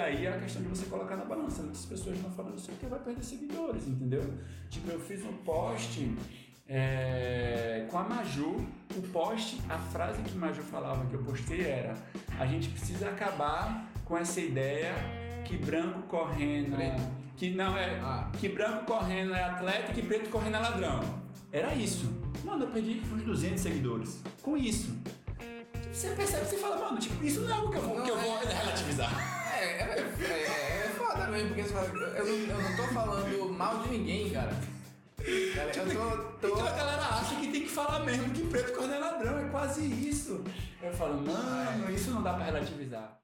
aí é a questão de você colocar na balança. Muitas pessoas não falando isso porque vai perder seguidores, entendeu? Tipo, eu fiz um post é, com a Maju, o post, a frase que Maju falava que eu postei era: a gente precisa acabar com essa ideia que branco correndo. Que não é. Ah. Que branco correndo é atleta e que preto correndo é ladrão. Era isso. Mano, eu perdi uns 200 seguidores. Com isso. Você percebe, você fala, mano, tipo, isso não é algo que eu vou, não, que eu vou é, relativizar. É, é, é, é foda mesmo, porque você fala, eu não, eu não tô falando mal de ninguém, cara. Cara, tipo, tô, tô... Então a galera acha que tem que falar mesmo que preto corno é ladrão, é quase isso. Eu falo, mano, isso não dá pra relativizar.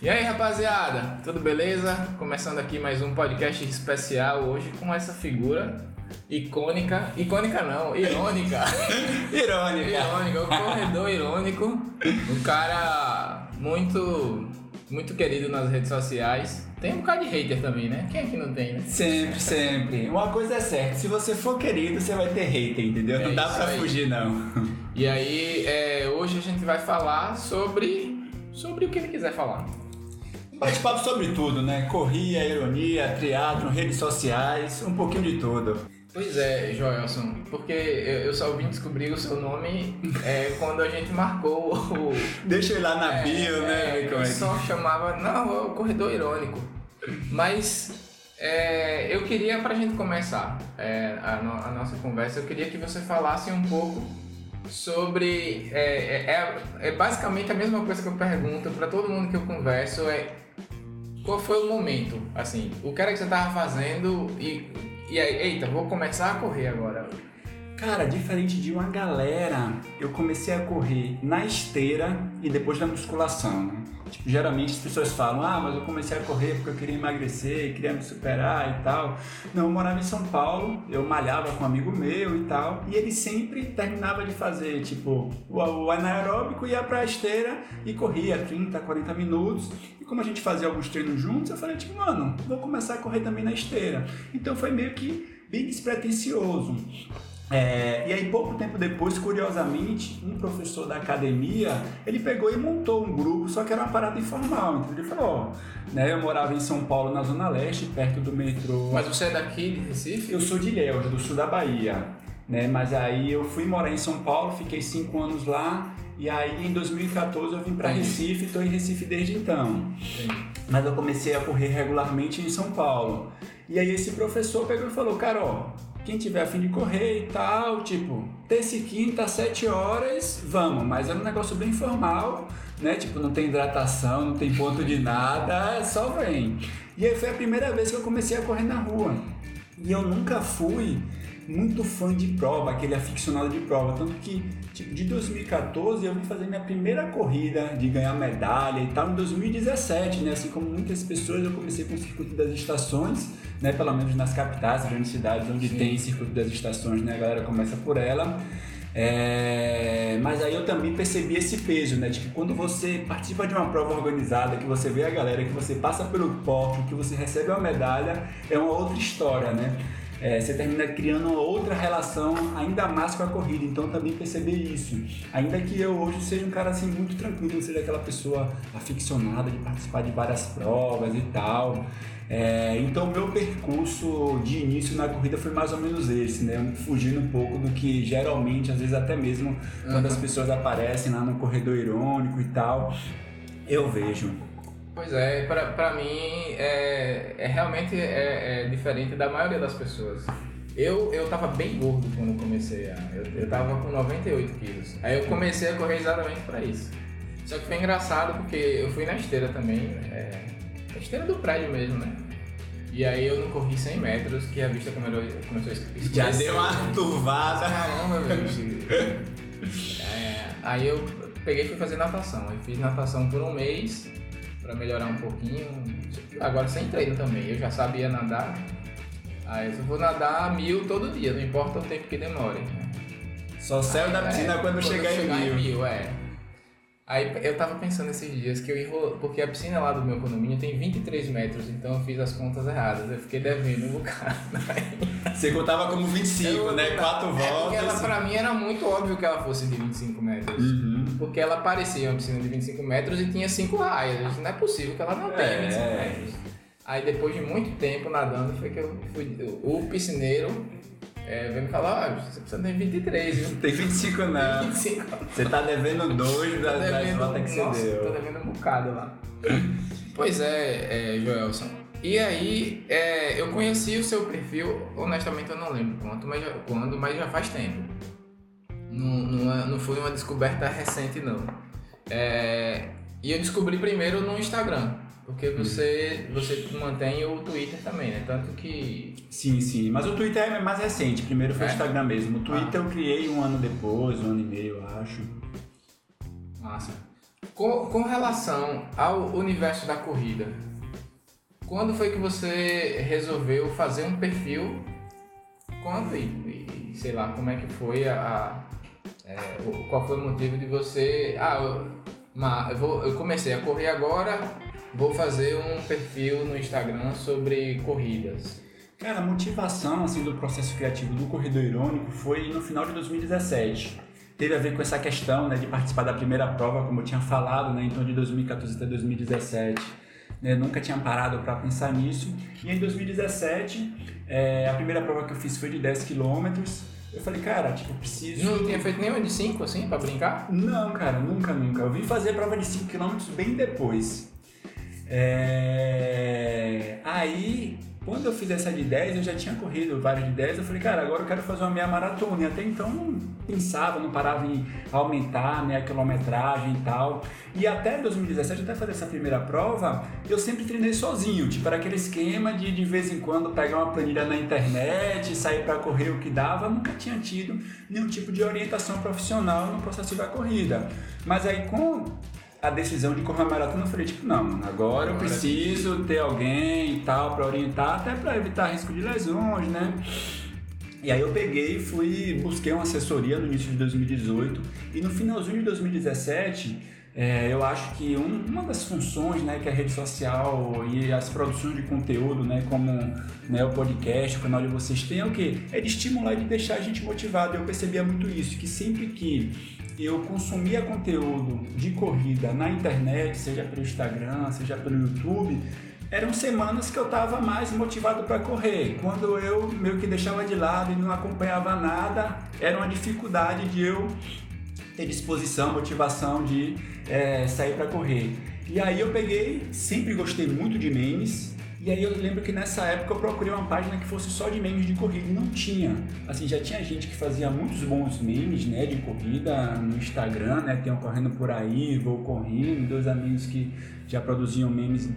E aí, rapaziada, tudo beleza? Começando aqui mais um podcast especial hoje com essa figura icônica, icônica não, irônica. irônica. Irônica, o corredor irônico, um cara muito muito querido nas redes sociais. Tem um bocado de hater também, né? Quem é que não tem, né? Sempre, sempre. Uma coisa é certa, se você for querido, você vai ter hater, entendeu? É não dá pra aí. fugir, não. E aí, é, hoje a gente vai falar sobre sobre o que ele quiser falar. Bate-papo sobre tudo, né? Corria, ironia, triatlo, redes sociais, um pouquinho de tudo. Pois é, Joelson, porque eu só vim descobrir o seu nome é, quando a gente marcou o. Deixa eu ir lá na é, bio, né? É, eu só chamava. Não, é o corredor irônico. Mas é, eu queria, pra gente começar é, a, no, a, nossa conversa, eu queria que você falasse um pouco sobre. É, é, é basicamente a mesma coisa que eu pergunto para todo mundo que eu converso: é qual foi o momento? Assim, o que era que você tava fazendo e, e aí, eita, vou começar a correr agora. Cara, diferente de uma galera, eu comecei a correr na esteira e depois da musculação, né? Tipo, geralmente as pessoas falam, ah, mas eu comecei a correr porque eu queria emagrecer, queria me superar e tal. Não, eu morava em São Paulo, eu malhava com um amigo meu e tal, e ele sempre terminava de fazer, tipo, o anaeróbico, ia pra esteira e corria 30, 40 minutos. E como a gente fazia alguns treinos juntos, eu falei, tipo, mano, vou começar a correr também na esteira. Então foi meio que bem despretensioso. É, e aí, pouco tempo depois, curiosamente, um professor da academia, ele pegou e montou um grupo, só que era uma parada informal. Então ele falou, ó, né, eu morava em São Paulo, na Zona Leste, perto do metrô... Mas você é daqui de Recife? Eu sou de Ilhéus, do sul da Bahia. Né, mas aí eu fui morar em São Paulo, fiquei cinco anos lá, e aí em 2014 eu vim para Recife, estou em Recife desde então. Mas eu comecei a correr regularmente em São Paulo. E aí esse professor pegou e falou, cara, ó, quem tiver afim de correr e tal, tipo, terça e quinta, sete horas, vamos, mas é um negócio bem formal, né? Tipo, não tem hidratação, não tem ponto de nada, só vem. E aí foi a primeira vez que eu comecei a correr na rua. E eu nunca fui muito fã de prova, aquele aficionado de prova. Tanto que, tipo, de 2014 eu vim fazer minha primeira corrida de ganhar medalha e tal em 2017, né? Assim como muitas pessoas, eu comecei com o circuito das estações, né? Pelo menos nas capitais, grandes cidades onde Sim. tem circuito das estações, né? A galera começa por ela. É, mas aí eu também percebi esse peso, né? De que quando você participa de uma prova organizada, que você vê a galera, que você passa pelo pódio, que você recebe uma medalha, é uma outra história, né? É, você termina criando uma outra relação ainda mais com a corrida. Então também perceber isso. Ainda que eu hoje seja um cara assim muito tranquilo, não seja aquela pessoa aficionada de participar de várias provas e tal. É, então meu percurso de início na corrida foi mais ou menos esse, né? Fugindo um pouco do que geralmente, às vezes até mesmo uhum. quando as pessoas aparecem lá no corredor irônico e tal, eu vejo. Pois é, pra, pra mim é, é realmente é, é, diferente da maioria das pessoas. Eu, eu tava bem gordo quando comecei a. Eu, eu tava com 98 quilos. Aí eu comecei a correr exatamente pra isso. Só que foi engraçado porque eu fui na esteira também, é, a esteira do prédio mesmo, né? E aí eu não corri 100 metros, que a vista começou, começou a escurecer. Já deu uma turvada. Caramba, velho. É, aí eu peguei e fui fazer natação. Eu fiz natação por um mês para melhorar um pouquinho. Agora sem treino também, eu já sabia nadar. Aí eu vou nadar mil todo dia, não importa o tempo que demore. Só saiu da piscina é, quando, quando chegar, chegar, em mil. Em mil é. Aí eu tava pensando esses dias que eu enrolo, porque a piscina lá do meu condomínio tem 23 metros, então eu fiz as contas erradas, eu fiquei devendo um bocado. Você contava como 25, eu, né? Quatro é voltas. Porque ela, pra mim era muito óbvio que ela fosse de 25 metros. Uhum. Porque ela parecia uma piscina de 25 metros e tinha 5 raias. Não é possível que ela não tenha é. 25 metros. Aí depois de muito tempo nadando, foi que eu fui. O piscineiro é, vem me falar, ah, você precisa ter 23, viu? Tem 25 não. 25. Você tá devendo dois das, devendo, das que nossa, você deu. Tô devendo um bocado lá. pois é, é, Joelson. E aí, é, eu conheci o seu perfil, honestamente eu não lembro quanto, mas quando, mas já faz tempo. Não, não, é, não foi uma descoberta recente, não. É, e eu descobri primeiro no Instagram. Porque você, você mantém o Twitter também, né? Tanto que. Sim, sim. Mas o Twitter é mais recente. Primeiro foi o é? Instagram mesmo. O Twitter ah. eu criei um ano depois, um ano e meio, eu acho. Massa. Com, com relação ao universo da corrida, quando foi que você resolveu fazer um perfil? Quando e, e sei lá, como é que foi a. é, qual foi o motivo de você. Ah, eu, eu, vou, eu comecei a correr agora vou fazer um perfil no Instagram sobre corridas. Cara, a motivação assim, do processo criativo do Corredor Irônico foi no final de 2017. Teve a ver com essa questão né, de participar da primeira prova, como eu tinha falado, né, então de 2014 até 2017. Né, nunca tinha parado para pensar nisso. E em 2017, é, a primeira prova que eu fiz foi de 10 quilômetros. Eu falei, cara, tipo, preciso. Não tinha feito nenhuma de 5 assim, pra brincar? Não, cara, nunca, nunca. Eu vim fazer a prova de 5 km bem depois. É... Aí, quando eu fiz essa de 10, eu já tinha corrido várias de 10, eu falei, cara, agora eu quero fazer uma meia maratona. E até então não pensava, não parava em aumentar né, a quilometragem e tal. E até 2017, até fazer essa primeira prova, eu sempre treinei sozinho. Tipo, era aquele esquema de de vez em quando pegar uma planilha na internet, sair para correr o que dava. Nunca tinha tido nenhum tipo de orientação profissional no processo da corrida. Mas aí com a decisão de correr uma maratona, eu falei, tipo, não, agora eu preciso ter alguém e tal para orientar, até para evitar risco de lesões, né? E aí eu peguei e fui, busquei uma assessoria no início de 2018 e no finalzinho de 2017 é, eu acho que um, uma das funções né, que a rede social e as produções de conteúdo, né, como né, o podcast, o canal de vocês têm, é o quê? É de estimular e de deixar a gente motivado. Eu percebia muito isso, que sempre que eu consumia conteúdo de corrida na internet, seja pelo Instagram, seja pelo YouTube, eram semanas que eu estava mais motivado para correr. Quando eu meio que deixava de lado e não acompanhava nada, era uma dificuldade de eu ter disposição, motivação de é, sair para correr. E aí eu peguei, sempre gostei muito de memes, e aí eu lembro que nessa época eu procurei uma página que fosse só de memes de corrida e não tinha. Assim, já tinha gente que fazia muitos bons memes, né, de corrida no Instagram, né, tem um correndo por aí, vou correndo, dois amigos que já produziam memes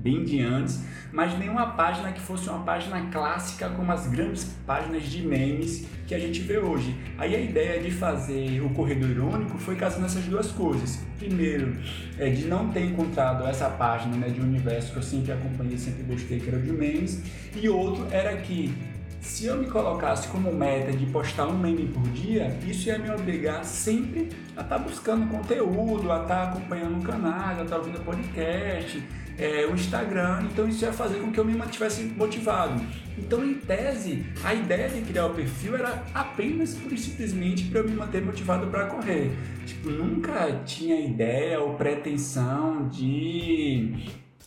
bem de antes, mas nenhuma página que fosse uma página clássica como as grandes páginas de memes que a gente vê hoje. Aí a ideia de fazer o Corredor Irônico foi casando essas duas coisas. Primeiro, é de não ter encontrado essa página né, de universo que eu sempre acompanhei, sempre gostei, que era de memes, e outro era que se eu me colocasse como meta de postar um meme por dia, isso ia me obrigar sempre a estar tá buscando conteúdo, a estar tá acompanhando o canal, a estar tá ouvindo podcast, é, o Instagram, então isso ia fazer com que eu me mantivesse motivado. Então, em tese, a ideia de criar o perfil era apenas por simplesmente para eu me manter motivado para correr. Tipo, nunca tinha ideia ou pretensão de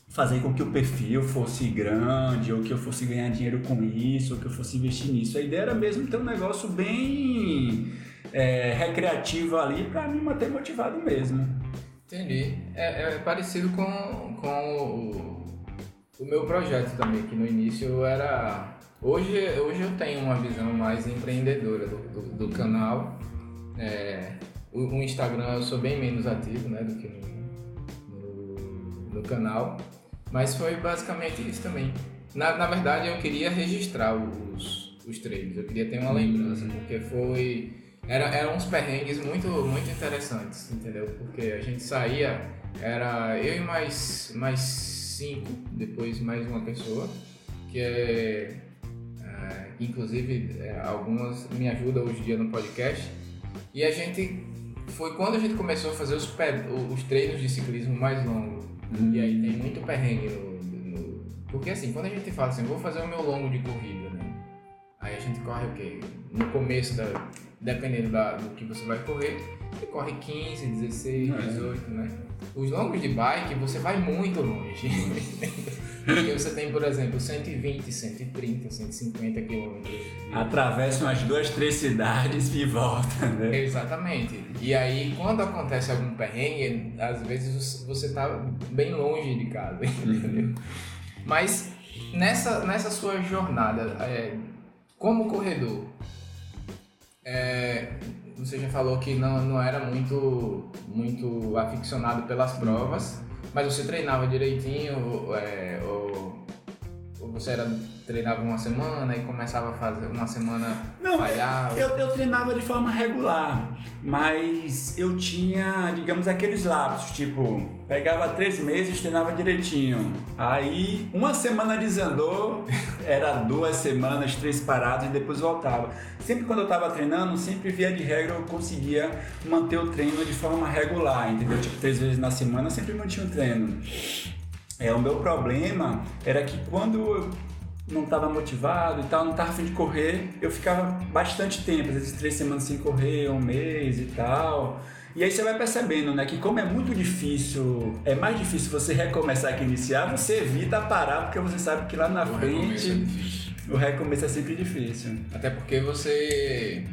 fazer com que o perfil fosse grande, ou que eu fosse ganhar dinheiro com isso, ou que eu fosse investir nisso. A ideia era mesmo ter um negócio bem é, recreativo ali para me manter motivado mesmo. Entendi. É, é parecido com, com o, o, meu projeto também, que no início era. Hoje, hoje eu tenho uma visão mais empreendedora do, do, do canal. É, o, o, Instagram eu sou bem menos ativo né, do que no, no, no canal. Mas foi basicamente isso também. Na, na verdade, eu queria registrar os, os treinos, eu queria ter uma lembrança, porque foi. Era, eram uns perrengues muito, muito interessantes, entendeu? Porque a gente saía, era eu e mais, mais cinco, depois mais uma pessoa, que é. é inclusive, é, algumas me ajudam hoje em dia no podcast. E a gente foi quando a gente começou a fazer os, os treinos de ciclismo mais longos. Hum. E aí tem muito perrengue no, no, Porque assim, quando a gente fala assim, vou fazer o meu longo de corrida, né? Aí a gente corre o quê? No começo, da, dependendo da, do que você vai correr, você corre 15, 16, 18, né? Os longos de bike, você vai muito longe. Porque você tem, por exemplo, 120, 130, 150 quilômetros. Atravessa umas duas, três cidades e volta, né? Exatamente. E aí, quando acontece algum perrengue, às vezes você está bem longe de casa, entendeu? Mas nessa, nessa sua jornada, é, como corredor, é, você já falou que não, não era muito, muito aficionado pelas provas, mas você treinava direitinho, é, ou, ou você era treinava uma semana e começava a fazer uma semana Não, falhava? Eu, eu treinava de forma regular, mas eu tinha, digamos, aqueles lapsos, tipo, pegava três meses, treinava direitinho. Aí uma semana desandou, era duas semanas, três paradas e depois voltava. Sempre quando eu estava treinando, sempre via de regra eu conseguia manter o treino de forma regular, entendeu? Tipo, três vezes na semana eu sempre mantinha o treino. É, o meu problema era que quando não estava motivado e tal, não estava afim de correr, eu ficava bastante tempo, às vezes três semanas sem correr, um mês e tal. E aí você vai percebendo, né, que como é muito difícil, é mais difícil você recomeçar que iniciar, você evita parar porque você sabe que lá na o frente é o recomeço é sempre difícil. Até porque você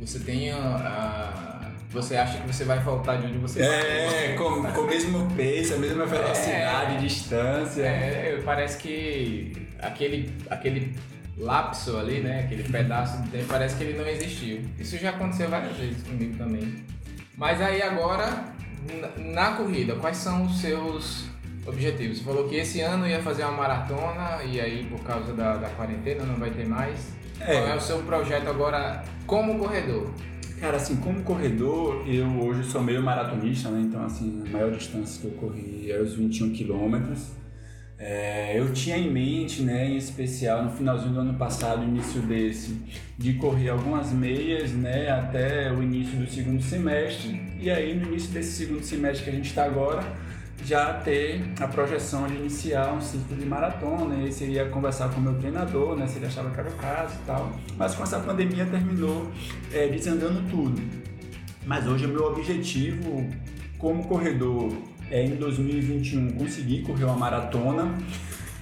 você tem a, a você acha que você vai faltar de onde você É, com, com o mesmo pace, a mesma velocidade, é, distância. É, parece que aquele, aquele lapso ali, né? Aquele pedaço de tempo, parece que ele não existiu. Isso já aconteceu várias vezes comigo também. Mas aí agora, na corrida, quais são os seus objetivos? Você falou que esse ano ia fazer uma maratona e aí por causa da, da quarentena não vai ter mais. É. Qual é o seu projeto agora como corredor? Cara, assim, como corredor, eu hoje sou meio maratonista, né? Então, assim, a maior distância que eu corri é os 21 quilômetros. É, eu tinha em mente, né, em especial no finalzinho do ano passado, início desse, de correr algumas meias, né, até o início do segundo semestre. E aí, no início desse segundo semestre que a gente está agora, já ter a projeção de iniciar um ciclo de maratona. E aí seria conversar com o meu treinador, né, se ele achava que era o caso e tal. Mas com essa pandemia terminou é, desandando tudo. Mas hoje o meu objetivo como corredor é, em 2021 consegui correr uma maratona.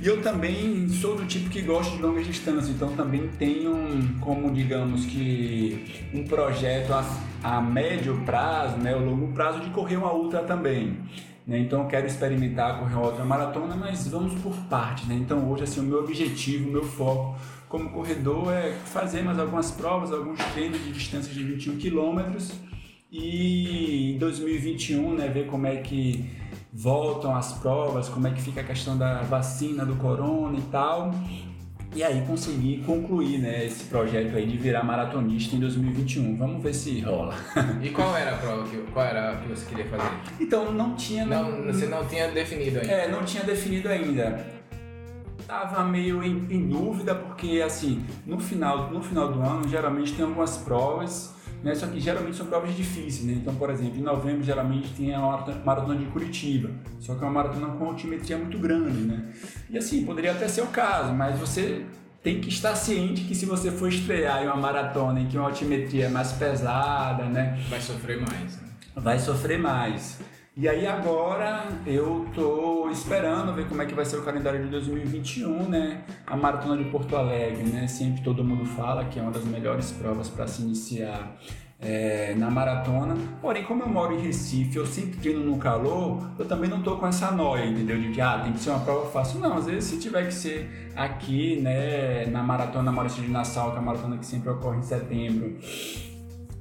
E eu também sou do tipo que gosta de longas distâncias, então também tenho como, digamos que, um projeto a, a médio prazo, né, o longo prazo, de correr uma ultra também. Né? Então eu quero experimentar correr outra maratona, mas vamos por partes. Né? Então hoje assim, o meu objetivo, o meu foco como corredor é fazer mais algumas provas, alguns treinos de distância de 21 quilômetros e em 2021 né, ver como é que voltam as provas, como é que fica a questão da vacina do corona e tal. E aí consegui concluir né, esse projeto aí de virar maratonista em 2021. Vamos ver se rola. E qual era a prova que, qual era que você queria fazer? Então não tinha. Não, não, você não tinha definido ainda. É, não tinha definido ainda. Tava meio em, em dúvida porque assim, no final, no final do ano geralmente tem algumas provas né? Só que geralmente são provas difíceis, né? Então, por exemplo, em novembro geralmente tem a maratona de Curitiba, só que é uma maratona com altimetria muito grande, né? E assim, poderia até ser o caso, mas você tem que estar ciente que se você for estrear em uma maratona em que uma altimetria é mais pesada, né? Vai sofrer mais. Né? Vai sofrer mais. E aí agora eu tô esperando ver como é que vai ser o calendário de 2021, né? A maratona de Porto Alegre, né? Sempre todo mundo fala que é uma das melhores provas para se iniciar é, na maratona. Porém, como eu moro em Recife, eu sempre treino no calor, eu também não tô com essa noia, entendeu? De que ah, tem que ser uma prova fácil. Não, às vezes se tiver que ser aqui, né, na maratona Maurício de Nassau, que é a maratona que sempre ocorre em setembro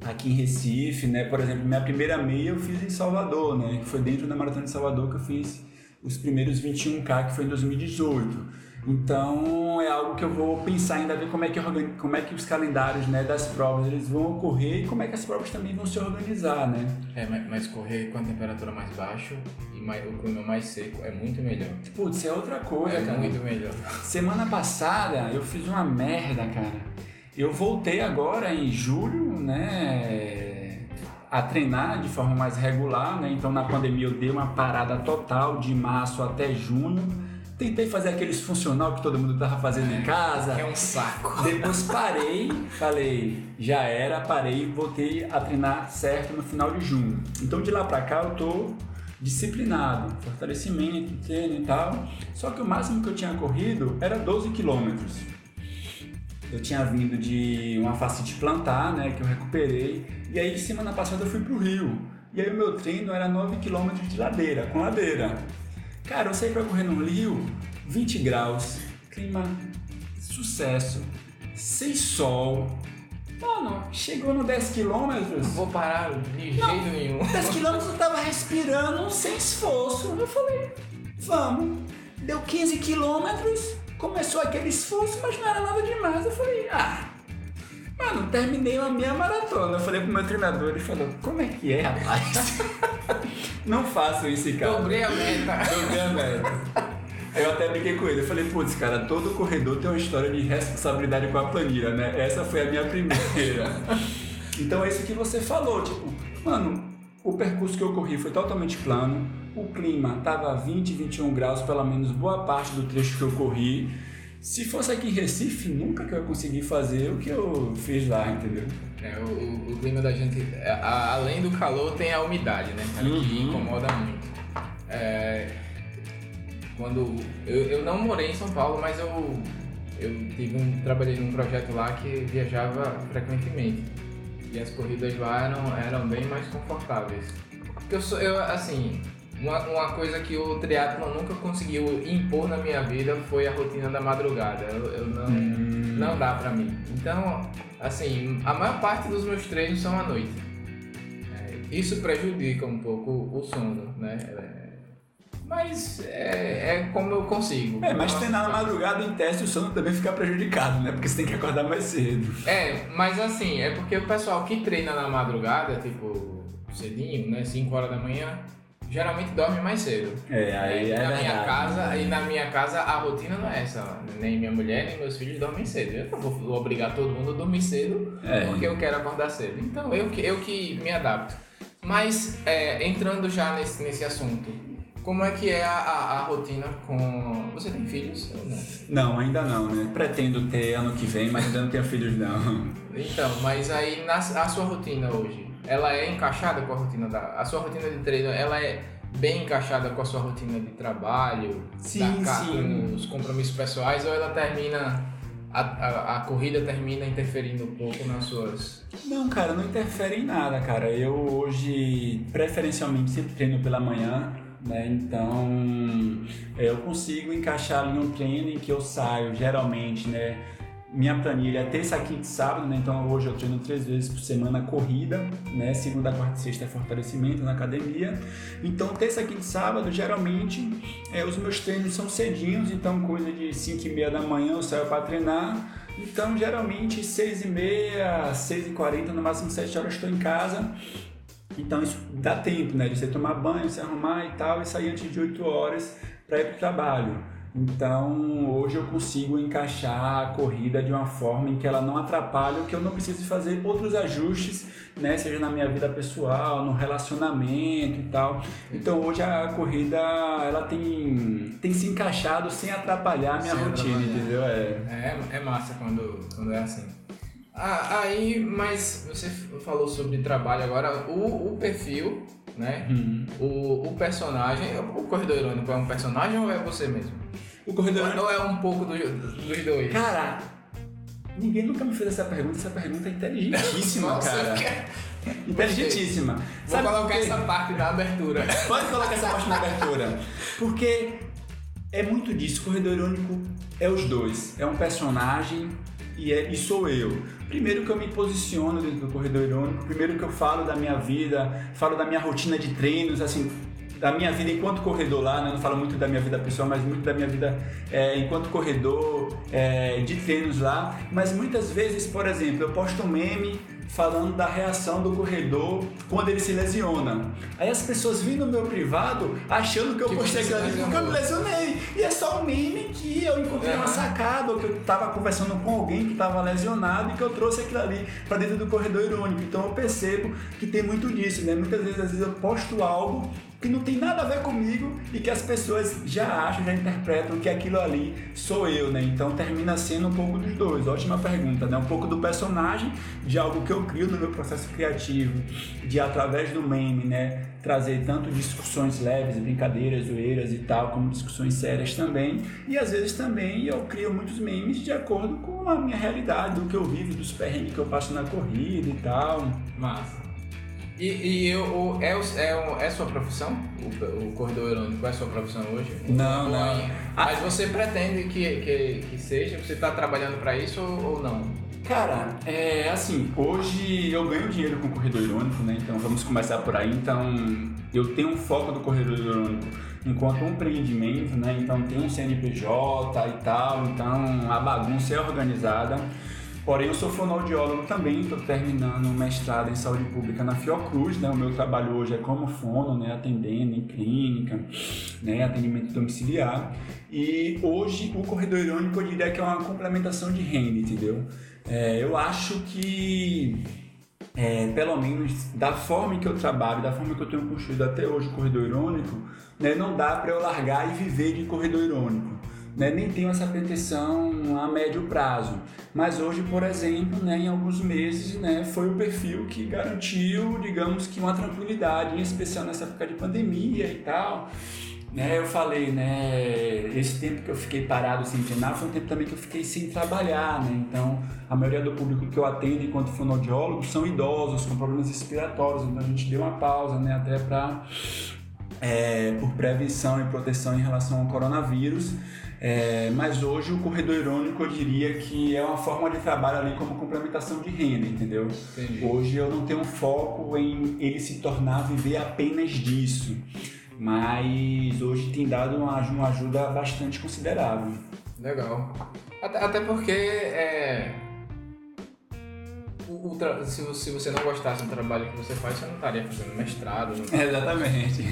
aqui em Recife, né? Por exemplo, minha primeira meia eu fiz em Salvador, né? Que foi dentro da Maratona de Salvador que eu fiz os primeiros 21K, que foi em 2018. Então é algo que eu vou pensar ainda ver como é que como é que os calendários né, das provas eles vão ocorrer e como é que as provas também vão se organizar, né? É, mas correr com a temperatura mais baixa e mais, o clima mais seco é muito melhor. Putz, é outra coisa, é cara. muito melhor. Semana passada eu fiz uma merda, cara. Eu voltei agora em julho, né? a treinar de forma mais regular, né? Então na pandemia eu dei uma parada total de março até junho. Tentei fazer aqueles funcional que todo mundo tava fazendo em casa. É um saco. Depois parei, falei, já era, parei e voltei a treinar certo no final de junho. Então de lá pra cá eu tô disciplinado, fortalecimento, treino e tal. Só que o máximo que eu tinha corrido era 12 quilômetros. Eu tinha vindo de uma facite plantar, né, que eu recuperei, e aí semana passada eu fui pro Rio. E aí o meu treino era 9 km de ladeira, com ladeira. Cara, eu saí pra correr no Rio, 20 graus, clima sucesso, sem sol. Mano, chegou no 10 quilômetros. Vou parar de jeito Não, nenhum. 10 quilômetros eu tava respirando sem esforço. Eu falei, vamos. Deu 15 quilômetros, começou aquele esforço, mas não era nada demais. Eu falei, ah, mano, terminei a minha maratona. Eu falei pro meu treinador, ele falou, como é que é, rapaz? não façam isso, cara. Dobrei a meta. Dobrei a meta. Aí eu até brinquei com ele, eu falei, putz, cara, todo corredor tem uma história de responsabilidade com a planilha, né? Essa foi a minha primeira. então é isso que você falou, tipo, mano, o percurso que eu corri foi totalmente plano, o clima tava 20, 21 graus, pelo menos boa parte do trecho que eu corri. Se fosse aqui em Recife, nunca que eu ia conseguir fazer o que eu fiz lá, entendeu? É, o, o clima da gente, é, a- além do calor, tem a umidade, né? cara, Que Uhum. incomoda muito. É, quando eu, eu não morei em São Paulo, mas eu eu tive um, trabalhei num projeto lá que viajava frequentemente e as corridas lá eram, eram bem mais confortáveis. Porque eu sou eu assim uma, uma coisa que o triatlo nunca conseguiu impor na minha vida foi a rotina da madrugada. Eu, eu não não dá pra mim. Então, assim, a maior parte dos meus treinos são à noite. É, isso prejudica um pouco o sono, né? É, mas é, é como eu consigo. É, mas treinar na madrugada em teste o sono também fica prejudicado, né? Porque você tem que acordar mais cedo. É, mas assim, é porque o pessoal que treina na madrugada, tipo, cedinho, né? 5 horas da manhã, geralmente dorme mais cedo. É, aí E é na minha verdade. casa, e na minha casa a rotina não é essa. Nem minha mulher, nem meus filhos dormem cedo. Eu não vou obrigar todo mundo a dormir cedo É. porque eu quero acordar cedo. Então eu que, eu que me adapto. Mas é, entrando já nesse, nesse assunto, como é que é a, a, a rotina com. Você tem filhos não? Não, ainda não, né? Pretendo ter ano que vem, mas ainda não tenho filhos, não. Então, mas aí na, a sua rotina hoje, ela é encaixada com a rotina da. A sua rotina de treino, ela é bem encaixada com a sua rotina de trabalho, Sim, da, ca- sim. com os compromissos pessoais, ou ela termina. A, a, a corrida termina interferindo um pouco nas suas. Não, cara, não interfere em nada, cara. Eu hoje, preferencialmente, sempre treino pela manhã, né? Então, é, eu consigo encaixar ali um treino em que eu saio, geralmente, né? Minha planilha é terça, quinta e sábado, né? Então hoje eu treino três vezes por semana corrida, né? Segunda, quarta e sexta é fortalecimento na academia. Então terça, quinta e sábado, geralmente, é, os meus treinos são cedinhos, então coisa de 5 e meia da manhã eu saio para treinar. Então geralmente 6 e meia, 6 e 40, no máximo 7 horas estou em casa. Então isso dá tempo, né? De você tomar banho, se arrumar e tal, e sair antes de 8 horas para ir para o trabalho. Então hoje eu consigo encaixar a corrida de uma forma em que ela não atrapalhe, que eu não preciso fazer outros ajustes, né? Seja na minha vida pessoal, no relacionamento e tal. Então hoje a corrida ela tem, tem se encaixado sem atrapalhar a minha Sem rotina, atrapalhar. entendeu? É. É, é massa quando, quando é assim. Ah, aí, mas você falou sobre trabalho agora, o, o perfil, né? Hum. O, o personagem, o corredor irônico é um personagem ou é você mesmo? O corredor Ou é um pouco do- dos dois? Cara, ninguém nunca me fez essa pergunta. Essa pergunta é inteligentíssima, Nossa, cara. quero- Inteligentíssima. Vou Sabe colocar essa parte na abertura. Pode colocar essa parte na abertura. Porque é muito disso. Corredor Irônico é os dois. É um personagem e, é, e sou eu. Primeiro que eu me posiciono dentro do Corredor Irônico. Primeiro que eu falo da minha vida, falo da minha rotina de treinos, assim, da minha vida enquanto corredor lá, né? Não falo muito da minha vida pessoal, mas muito da minha vida é, enquanto corredor, é, de treinos lá. Mas muitas vezes, por exemplo, eu posto um meme falando da reação do corredor quando ele se lesiona. Aí as pessoas vêm no meu privado achando que eu Que postei aquilo ali porque eu me lesionei. E é só um meme que eu encontrei uma sacada, ou que eu tava conversando com alguém que tava lesionado e que eu trouxe aquilo ali para dentro do corredor irônico. Então eu percebo que tem muito disso, né? Muitas vezes, às vezes eu posto algo que não tem nada a ver comigo e que as pessoas já acham, já interpretam que aquilo ali sou eu, né? Então termina sendo um pouco dos dois. Ótima pergunta, né? Um pouco do personagem, de algo que eu crio no meu processo criativo, de através do meme, né? Trazer tanto discussões leves, brincadeiras, zoeiras e tal, como discussões sérias também. E às vezes também eu crio muitos memes de acordo com a minha realidade, do que eu vivo, dos perrengues que eu passo na corrida e tal. Massa. E, e eu, é, é, é sua profissão? O, o corredor irônico é sua profissão hoje? Não, não. Mas ah. você pretende que, que, que seja? Você está trabalhando para isso ou, ou não? Cara, é assim, hoje eu ganho dinheiro com o corredor irônico, né? Então vamos começar por aí. Então eu tenho um foco do corredor irônico enquanto um empreendimento, né? Então tem um CNPJ e tal, então a bagunça é organizada. Porém, eu sou fonoaudiólogo também, estou terminando um mestrado em saúde pública na Fiocruz, né? O meu trabalho hoje é como fono, né? Atendendo em clínica, né? Atendimento domiciliar. E hoje o corredor irônico eu diria que é uma complementação de renda, entendeu? É, eu acho que é, pelo menos da forma que eu trabalho, da forma que eu tenho construído até hoje o corredor irônico, né, não dá para eu largar e viver de corredor irônico né, nem tenho essa pretensão a médio prazo. Mas hoje, por exemplo, né, em alguns meses, né, foi o perfil que garantiu, digamos que uma tranquilidade, em especial nessa época de pandemia e tal. Né, eu falei, né, esse tempo que eu fiquei parado sem treinar foi um tempo também que eu fiquei sem trabalhar, né? Então, a maioria do público que eu atendo enquanto fonoaudiólogo são idosos com problemas respiratórios, então a gente deu uma pausa, né, até para é, por prevenção e proteção em relação ao coronavírus. É, mas hoje o corredor irônico eu diria que é uma forma de trabalho ali como complementação de renda, entendeu? Entendi. Hoje eu não tenho foco em ele se tornar viver apenas disso, mas hoje tem dado uma, uma ajuda bastante considerável. Legal. Até, até porque é, se você não gostasse do trabalho que você faz, você não estaria fazendo mestrado. Não... Exatamente.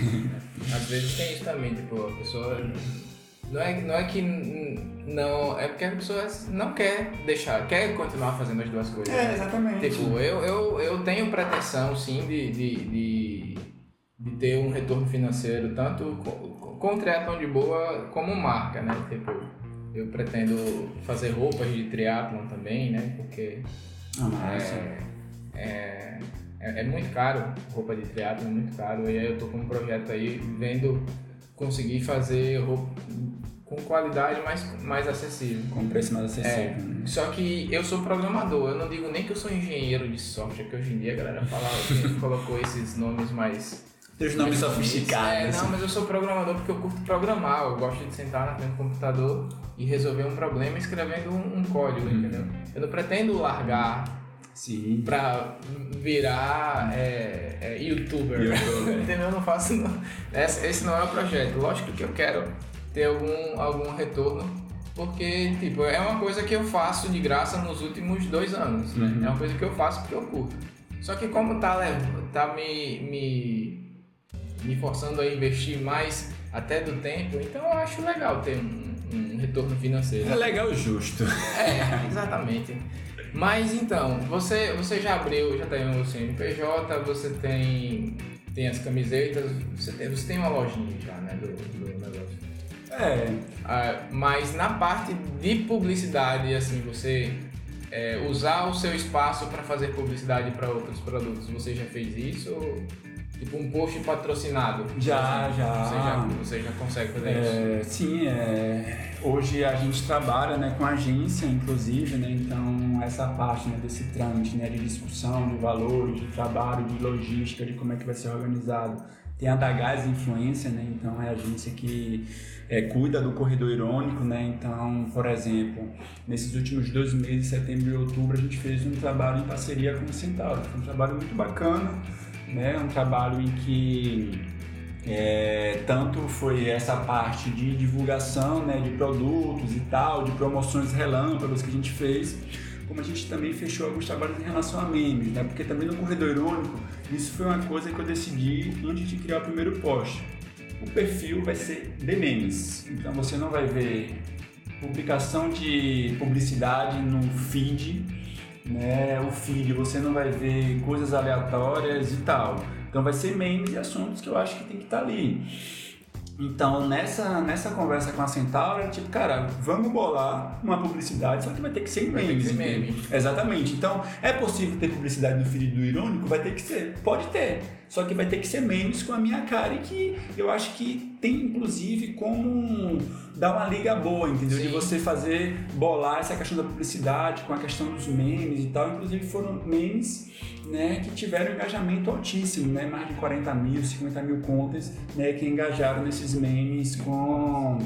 Às vezes tem isso também, tipo, a pessoa não é, não é que não. É porque a pessoa não quer deixar, quer continuar fazendo as duas coisas. É, exatamente. Tipo, eu, eu, eu tenho pretensão, sim, de, de, de, de ter um retorno financeiro, tanto com, com o triatlon de boa como marca, né? Tipo, eu pretendo fazer roupas de triatlon também, né? Porque. Ah, é, é, é, é, muito caro, roupa de triatlon é muito caro. E aí eu tô com um projeto aí vendo conseguir fazer roupa com qualidade mais, mais acessível. Com preço mais acessível. É, né? Só que eu sou programador, eu não digo nem que eu sou engenheiro de software, que hoje em dia a galera fala, colocou esses nomes mais. Os nomes sofisticados. É, não, mas eu sou programador porque eu curto programar, eu gosto de sentar na frente do computador e resolver um problema escrevendo um, um código, uhum. entendeu? Eu não pretendo largar Sim. pra virar é, é, youtuber. YouTuber. Entendeu? Eu não faço. Não. Esse, esse não é o projeto. Lógico que eu quero ter algum, algum retorno, porque tipo, é uma coisa que eu faço de graça nos últimos dois anos. Né? Uhum. É uma coisa que eu faço porque eu curto. Só que como tá, tá me, me, me forçando a investir mais até do tempo, então eu acho legal ter um, um retorno financeiro. É legal justo. É, exatamente. Mas então, você, você já abriu, já tem o CNPJ, você tem, tem as camisetas, você tem, você tem uma lojinha já, né, do, do negócio. É. Ah, mas na parte de publicidade, assim, você é, usar o seu espaço para fazer publicidade para outros produtos, você já fez isso? Tipo um post patrocinado. Já, já. Você já, você já consegue fazer é, isso? Sim, é, hoje a gente trabalha né, com agência, inclusive, né, então essa parte né, desse trâmite né, de discussão de valores, de trabalho, de logística, de como é que vai ser organizado. Tem a da Gás Influência, né, então é a agência que é, cuida do corredor irônico, né, então, por exemplo, nesses últimos dois meses, setembro e outubro, a gente fez um trabalho em parceria com o Centauro, foi um trabalho muito bacana né? Um trabalho em que é, tanto foi essa parte de divulgação né, de produtos e tal, de promoções relâmpagos que a gente fez, como a gente também fechou alguns trabalhos em relação a memes, né? Porque também no Corredor Irônico, isso foi uma coisa que eu decidi antes de criar o primeiro post. O perfil vai ser de memes. Então você não vai ver publicação de publicidade no feed, né? O feed você não vai ver coisas aleatórias e tal. Então vai ser memes e assuntos que eu acho que tem que estar tá ali. Então, nessa, nessa conversa com a Centaura, é tipo, cara, vamos bolar uma publicidade, só que vai ter que ser em memes. Meme. Exatamente. Então, é possível ter publicidade no feed do Irônico? Vai ter que ser. Pode ter. Só que vai ter que ser memes com a minha cara e que eu acho que tem, inclusive, como dar uma liga boa, entendeu? Sim. De você fazer, bolar essa questão da publicidade com a questão dos memes e tal. Inclusive, foram memes né, que tiveram engajamento altíssimo, né, mais de 40 mil, 50 mil contas né, que engajaram nesses memes com,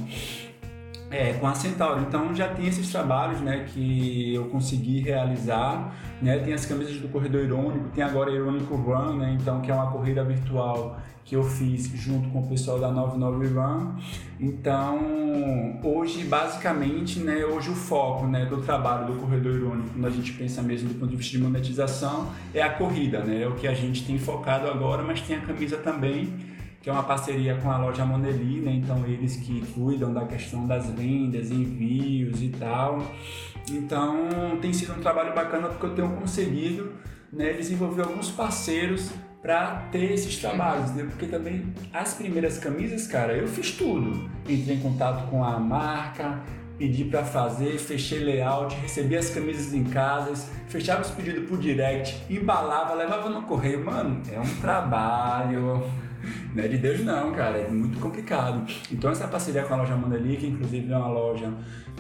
é, com a Centauro. Então já tem esses trabalhos né, que eu consegui realizar. Né, tem as camisas do Corredor Irônico, tem agora Irônico Run, né, então, que é uma corrida virtual que eu fiz junto com o pessoal da 99 Run. Então, hoje, basicamente, né, hoje o foco né, do trabalho do Corredor Irônico, quando a gente pensa mesmo do ponto de vista de monetização, é a corrida, né? É o que a gente tem focado agora, mas tem a camisa também, que é uma parceria com a loja Moneli, né? Então, eles que cuidam da questão das vendas, envios e tal. Então, tem sido um trabalho bacana porque eu tenho conseguido né, desenvolver alguns parceiros para ter esses trabalhos, né? porque também as primeiras camisas, cara, eu fiz tudo. Entrei em contato com a marca, pedi para fazer, fechei layout, recebi as camisas em casa, fechava os pedidos por direct, embalava, levava no correio. Mano, é um trabalho. Não é de Deus não, cara, é muito complicado. Então essa parceria com a loja Mandali, que inclusive é uma loja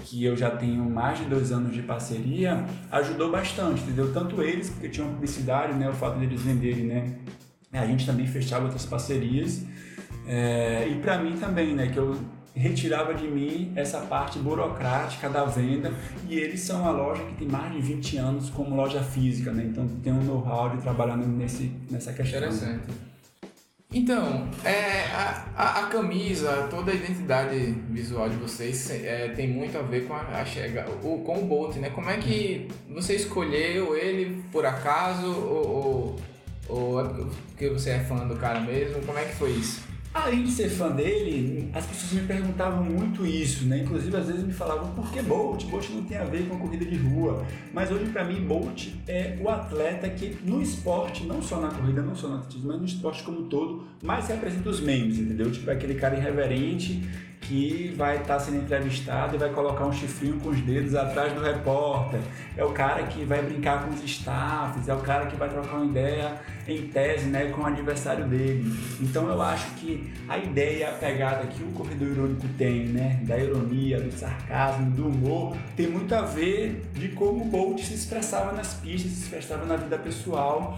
que eu já tenho mais de dois anos de parceria, ajudou bastante, entendeu? Tanto eles, porque tinham publicidade, né? O fato deles venderem, né? A gente também fechava outras parcerias. É, e para mim também, né? Que eu retirava de mim essa parte burocrática da venda e eles são uma loja que tem mais de 20 anos como loja física, né? Então tem um know-how de trabalhar nesse, nessa questão. Interessante. Então, é, a, a, a, camisa, toda a identidade visual de vocês é, tem muito a ver com a, a chega, o, com o Bolt, né? Como é que você escolheu ele por acaso ou, ou, ou é porque você é fã do cara mesmo? Como é que foi isso? Além de ser fã dele, as pessoas me perguntavam muito isso, né? Inclusive, às vezes me falavam por que Bolt? Bolt não tem a ver com a corrida de rua. Mas hoje, para mim, Bolt é o atleta que no esporte, não só na corrida, não só no atletismo, mas no esporte como um todo, mais representa os memes, entendeu? Tipo, é aquele cara irreverente que vai estar tá sendo entrevistado e vai colocar um chifrinho com os dedos atrás do repórter. É o cara que vai brincar com os staffs, é o cara que vai trocar uma ideia em tese né, com o adversário dele. Então eu acho que a ideia, a pegada que o corredor irônico tem, né, da ironia, do sarcasmo, do humor, tem muito a ver de como o Bolt se expressava nas pistas, se expressava na vida pessoal.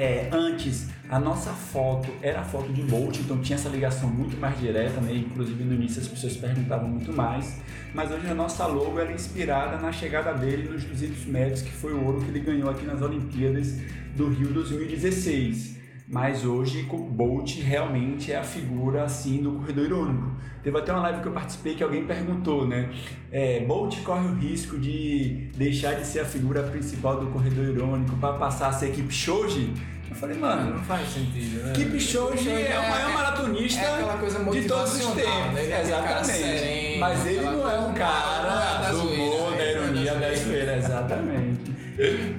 É, antes a nossa foto era a foto de Bolt, então tinha essa ligação muito mais direta, né? Inclusive no início as pessoas perguntavam muito mais. Mas hoje a nossa logo é inspirada na chegada dele nos 200 metros, que foi o ouro que ele ganhou aqui nas Olimpíadas do Rio 2016. Mas hoje Bolt realmente é a figura assim do corredor irônico. Teve até uma live que eu participei que alguém perguntou, né? É, Bolt corre o risco de deixar de ser a figura principal do corredor irônico para passar a ser equipe Shoji? Eu falei, mano, não faz sentido, né? Keep Shoji é, é o maior maratonista é de todos os tempos. Né? É exatamente. Sereno, Mas ele não é um cara é do humor, da ironia, da zoeira, exatamente.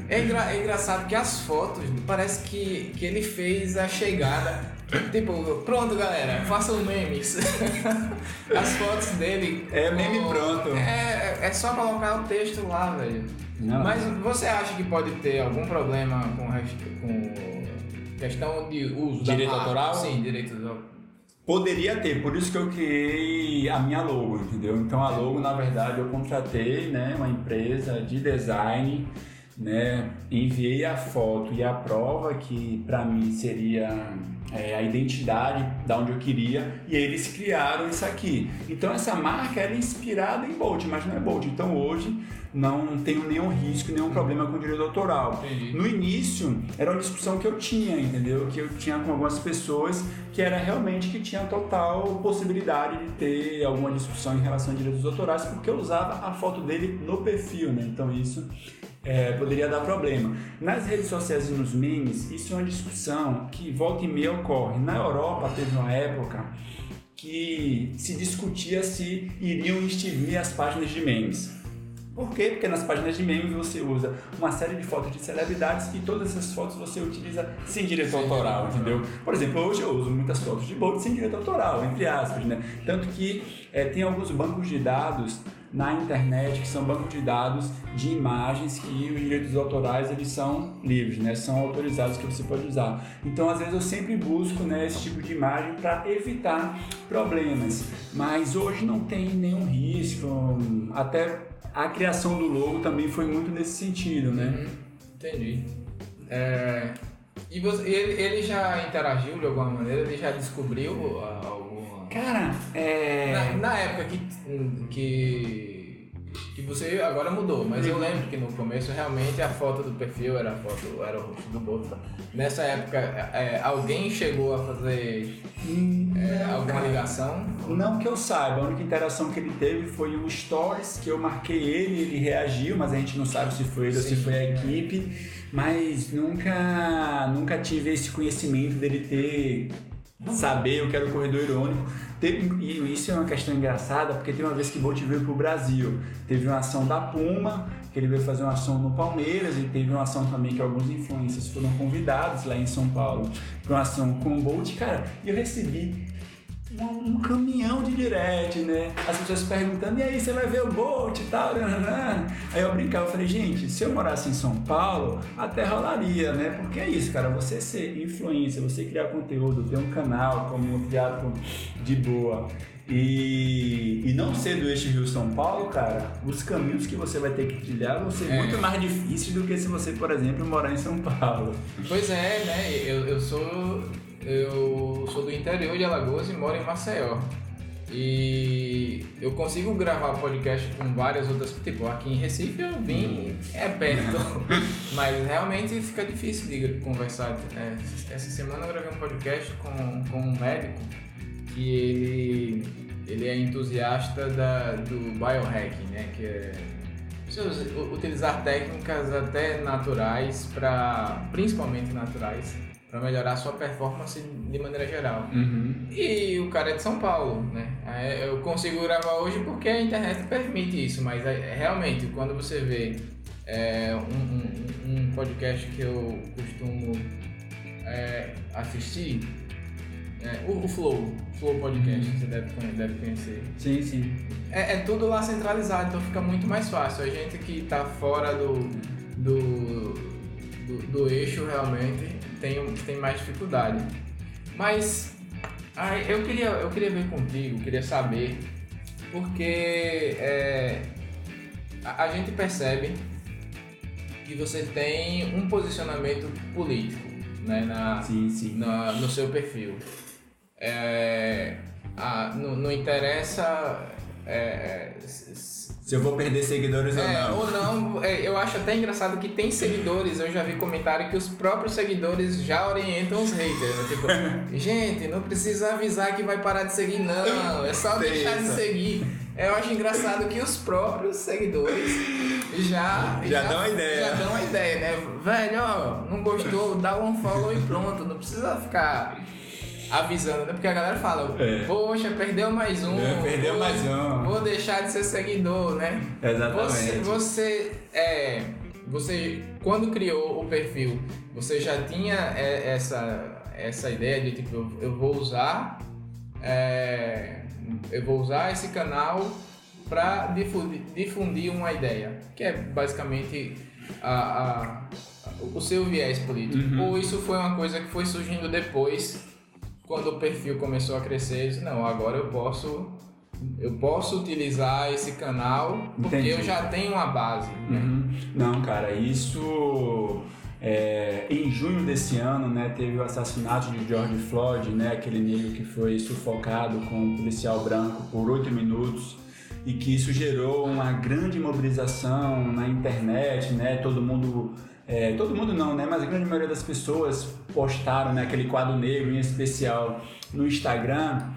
É, engra, é engraçado que as fotos, parece que, que ele fez a chegada. Tipo, pronto galera, façam memes. As fotos dele. É meme pronto. É, é só colocar o texto lá, velho. Não. Mas você acha que pode ter algum problema com, com Questão de uso direito da autoral? Sim, direito autoral. Poderia ter, por isso que eu criei a minha logo, entendeu? Então a logo, na verdade, eu contratei né, uma empresa de design, né, enviei a foto e a prova que para mim seria é, a identidade da onde eu queria e eles criaram isso aqui. Então essa marca era inspirada em Bolt, mas não é Bolt. Então hoje não tenho nenhum risco, nenhum problema com o direito autoral. Entendi. No início era uma discussão que eu tinha, entendeu? Que eu tinha com algumas pessoas que era realmente que tinha total possibilidade de ter alguma discussão em relação a direitos autorais porque eu usava a foto dele no perfil, né? Então isso é, poderia dar problema. Nas redes sociais e nos memes, isso é uma discussão que volta e meia ocorre. Na Europa teve uma época que se discutia se iriam extinguir as páginas de memes. Por quê? Porque nas páginas de memes você usa uma série de fotos de celebridades e todas essas fotos você utiliza sem direito autoral, entendeu? Por exemplo, hoje eu uso muitas fotos de Bolt sem direito autoral, entre aspas, né? Tanto que é, tem alguns bancos de dados na internet que são bancos de dados de imagens que os direitos autorais eles são livres, né? São autorizados que você pode usar. Então, às vezes eu sempre busco né, esse tipo de imagem para evitar problemas. Mas hoje não tem nenhum risco, até a criação do logo também foi muito nesse sentido, né? Uhum, entendi. É, e você, ele, ele já interagiu de alguma maneira? Ele já descobriu alguma. Cara, é. Na, na época que, que que você agora mudou, mas eu lembro que no começo realmente a foto do perfil era a foto, era o rosto do Bolsa. Nessa época, é, alguém chegou a fazer é, alguma ligação? Não que eu saiba, a única interação que ele teve foi um stories que eu marquei ele, ele reagiu, mas a gente não sabe se foi ele ou se foi a equipe. Mas nunca, nunca tive esse conhecimento dele ter saber o que era o corredor irônico. Teve, e isso é uma questão engraçada, porque tem uma vez que Bolt veio para o Brasil. Teve uma ação da Puma, que ele veio fazer uma ação no Palmeiras, e teve uma ação também que alguns influencers foram convidados lá em São Paulo para uma ação com o Bolt. Cara, eu recebi um, um, caminhão de direct, né? As pessoas perguntando, e aí, você vai ver o Bolt e tal? Aí eu brincava, eu falei, gente, se eu morasse em São Paulo, até rolaria, né? Porque é isso, cara, você ser influência, você criar conteúdo, ter um canal como um teatro de boa e, e não ser do eixo Rio-São Paulo, cara, os caminhos que você vai ter que trilhar vão ser é. muito mais difíceis do que se você, por exemplo, morar em São Paulo. Pois é, né? Eu, eu sou eu sou do interior de Alagoas e moro em Maceió. E eu consigo gravar podcast com várias outras. Tipo, aqui em Recife eu vim, é perto. mas realmente fica difícil de conversar. É, essa semana eu gravei um podcast com, com um médico que ele, ele é entusiasta da, do biohacking, né? Que é utilizar técnicas até naturais para principalmente naturais para melhorar a sua performance de maneira geral. Uhum. E o cara é de São Paulo, né? Eu consigo gravar hoje porque a internet permite isso, mas é, realmente quando você vê é, um, um, um, podcast que eu costumo é, assistir, é, o, o, Flow, Flow Podcast, uhum. você deve, deve conhecer. Sim, sim. É, é, tudo lá centralizado, então fica muito mais fácil. A gente que está fora do, do, do, do eixo realmente tem, tem mais dificuldade. Mas aí, eu, queria, eu queria ver contigo, queria saber, porque é, a, a gente percebe que você tem um posicionamento político né, na, sim, sim. Na, no seu perfil. É, a, não, não interessa é, se eu vou perder seguidores é, ou não. Ou não, é, eu acho até engraçado que tem seguidores, eu já vi comentário que os próprios seguidores já orientam os haters. Né? Tipo, gente, não precisa avisar que vai parar de seguir, não. É só deixar de seguir. Eu acho engraçado que os próprios seguidores já, já, já dão a ideia. Já dão a ideia, né? Velho, ó, não gostou, dá um follow e pronto. Não precisa ficar avisando, né? Porque a galera fala, é. poxa, perdeu mais um. É, perdeu vou, mais um. Vou deixar de ser seguidor, né? Exatamente. Você, você, é, você quando criou o perfil, você já tinha é, essa, essa ideia de tipo, eu vou usar. É, eu vou usar esse canal para difundir, difundir uma ideia, que é basicamente a, a, o seu viés político. Uhum. Ou isso foi uma coisa que foi surgindo depois quando o perfil começou a crescer, eu disse, não, agora eu posso eu posso utilizar esse canal porque Entendi. eu já tenho uma base. Né? Uhum. Não, cara, isso é, em junho desse ano, né, teve o assassinato de George Floyd, né, aquele negro que foi sufocado com um policial branco por oito minutos e que isso gerou uma grande mobilização na internet, né, todo mundo é, todo mundo não, né? Mas a grande maioria das pessoas postaram né, aquele quadro negro em especial no Instagram.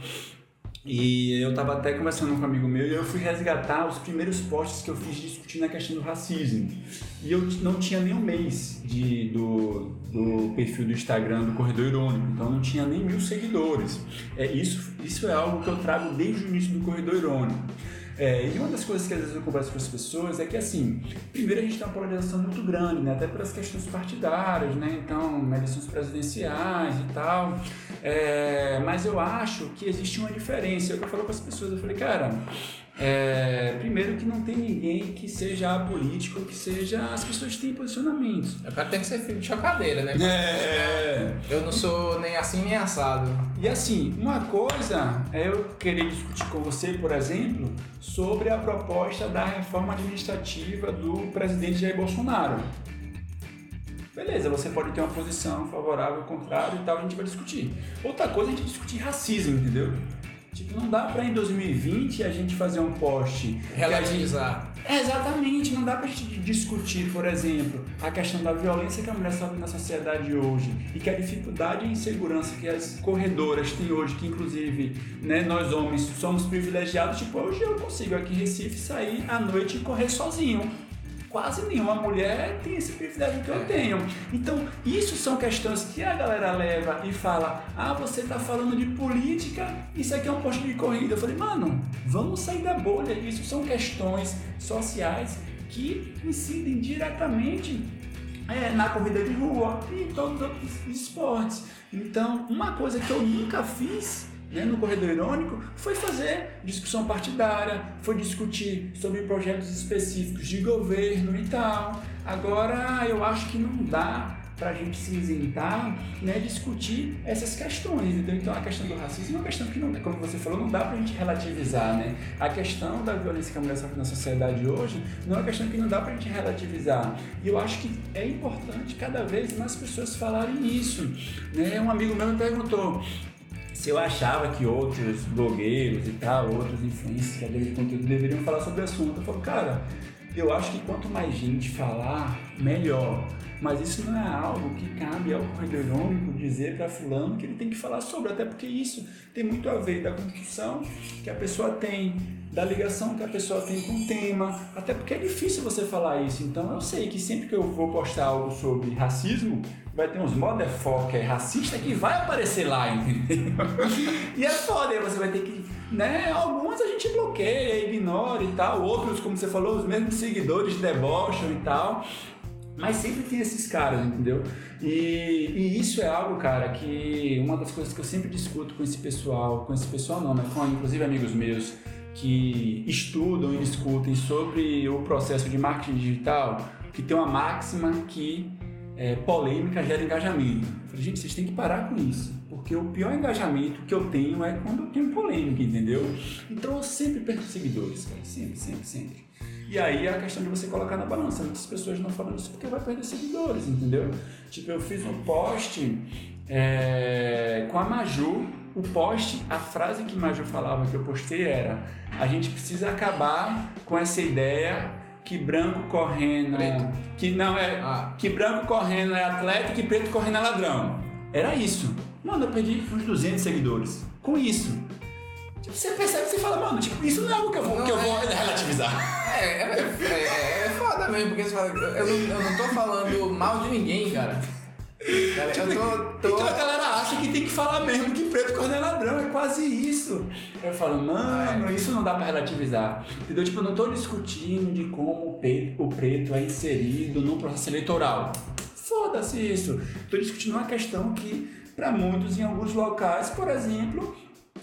E eu estava até conversando com um amigo meu e eu fui resgatar os primeiros posts que eu fiz discutindo a questão do racismo. E eu não tinha nem um mês de, do, do perfil do Instagram do Corredor Irônico, então não tinha nem mil seguidores. É, isso, isso é algo que eu trago desde o início do Corredor Irônico. É, e uma das coisas que às vezes eu converso com as pessoas é que, assim, primeiro a gente tem uma polarização muito grande, né? até pelas questões partidárias, né? Então, eleições presidenciais e tal. É, mas eu acho que existe uma diferença. É eu falo com as pessoas, eu falei, cara, é, primeiro que não tem ninguém que seja político, que seja. As pessoas têm posicionamentos. É cara tem que ser filho de chocadeira, né? É. Eu não sou nem assim nem assado. E assim, uma coisa é eu querer discutir com você, por exemplo, sobre a proposta da reforma administrativa do presidente Jair Bolsonaro. Beleza, você pode ter uma posição favorável, contrária e tal, a gente vai discutir. Outra coisa é a gente discutir racismo, entendeu? Tipo, não dá pra em 2020 a gente fazer um post. Relativizar. É, exatamente, não dá pra gente discutir, por exemplo, a questão da violência que a mulher sofre na sociedade hoje e que a dificuldade e insegurança que as corredoras têm hoje, que inclusive né, nós homens somos privilegiados, tipo, hoje eu consigo aqui em Recife sair à noite e correr sozinho quase nenhuma mulher tem esse privilégio que eu é. tenho. Então, isso são questões que a galera leva e fala: ah, você está falando de política, isso aqui é um posto de corrida. Eu falei, mano, vamos sair da bolha. Isso são questões sociais que incidem diretamente é, na corrida de rua e em todos os outros esportes. Então, uma coisa que eu nunca fiz né, no Corredor Irônico foi fazer discussão partidária, foi discutir sobre projetos específicos de governo e tal. Agora, eu acho que não dá para a gente se isentar, né, discutir essas questões. Entendeu? Então, a questão do racismo é uma questão que, não, como você falou, não dá para a gente relativizar. Né? A questão da violência que a mulher sofre na sociedade hoje não é uma questão que não dá para a gente relativizar. E eu acho que é importante cada vez mais pessoas falarem isso. Né? Um amigo meu me perguntou se eu achava que outros blogueiros e tal, outros influencers, criadores de conteúdo deveriam falar sobre o assunto. Eu falo, cara, eu acho que quanto mais gente falar, melhor. Mas isso não é algo que cabe ao corredor irônico dizer para fulano que ele tem que falar sobre, até porque isso tem muito a ver da construção que a pessoa tem, da ligação que a pessoa tem com o tema, até porque é difícil você falar isso. Então eu sei que sempre que eu vou postar algo sobre racismo, vai ter uns motherfucker racista que vai aparecer lá, entendeu? e é foda, aí você vai ter que. Né? Alguns a gente bloqueia, ignora e tal, outros, como você falou, os mesmos seguidores debocham e tal. Mas sempre tem esses caras, entendeu? E, e, isso é algo, cara, que uma das coisas que eu sempre discuto com esse pessoal, com esse pessoal não, né? Com inclusive amigos meus que estudam e discutem sobre o processo de marketing digital, que tem uma máxima que é, polêmica gera engajamento. Eu falei, gente, vocês têm que parar com isso, porque o pior engajamento que eu tenho é quando eu tenho polêmica, entendeu? Então eu sempre perco seguidores, cara, sempre, sempre, sempre. E aí é a questão de você colocar na balança. Muitas pessoas não falam isso porque vai perder seguidores, entendeu? Tipo, eu fiz um post é, com a Maju. O post, a frase que Maju falava que eu postei era: a gente precisa acabar com essa ideia que branco correndo, preto. que não é, ah. que branco correndo é atleta e que preto correndo é ladrão. Era isso. Mano, eu perdi uns 200 seguidores com isso. Tipo, você percebe, você fala, mano, tipo, isso não é algo que eu vou, não, que eu vou é, relativizar. É, é, é, é, foda mesmo, porque você fala, eu eu não tô falando mal de ninguém, cara. Cara, tipo, tô, tô... Então a galera acha que tem que falar mesmo que preto corno é ladrão, é quase isso. Eu falo, mano, isso não dá pra relativizar. Entendeu? Tipo, eu não tô discutindo de como o preto, o preto é inserido no processo eleitoral. Foda-se isso. Tô discutindo uma questão que, para muitos, em alguns locais, por exemplo,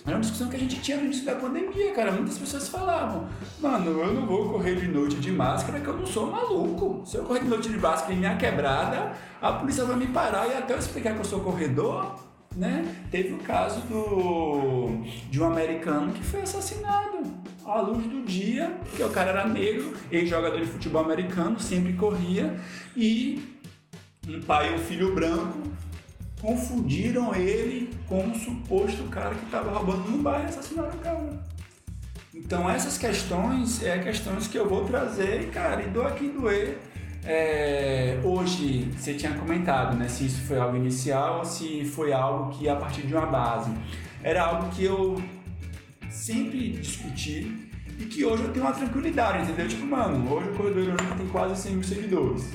era uma discussão que a gente tinha no início da pandemia, cara. Muitas pessoas falavam, mano, eu não vou correr de noite de máscara, que eu não sou maluco. Se eu correr de noite de máscara em minha quebrada, a polícia vai me parar e até eu explicar que eu sou corredor, né? Teve o caso do de um americano que foi assassinado à luz do dia, porque o cara era negro, ex-jogador de futebol americano, sempre corria, e um pai e um filho branco confundiram ele com um suposto cara que estava roubando no bairro e assassinaram o cara. Então essas questões é questões que eu vou trazer, cara, e dou aqui doer. É, hoje você tinha comentado, né, se isso foi algo inicial ou se foi algo que a partir de uma base. Era algo que eu sempre discuti e que hoje eu tenho uma tranquilidade, entendeu? Tipo, mano, hoje o Corredor Irônico tem quase 100 mil seguidores.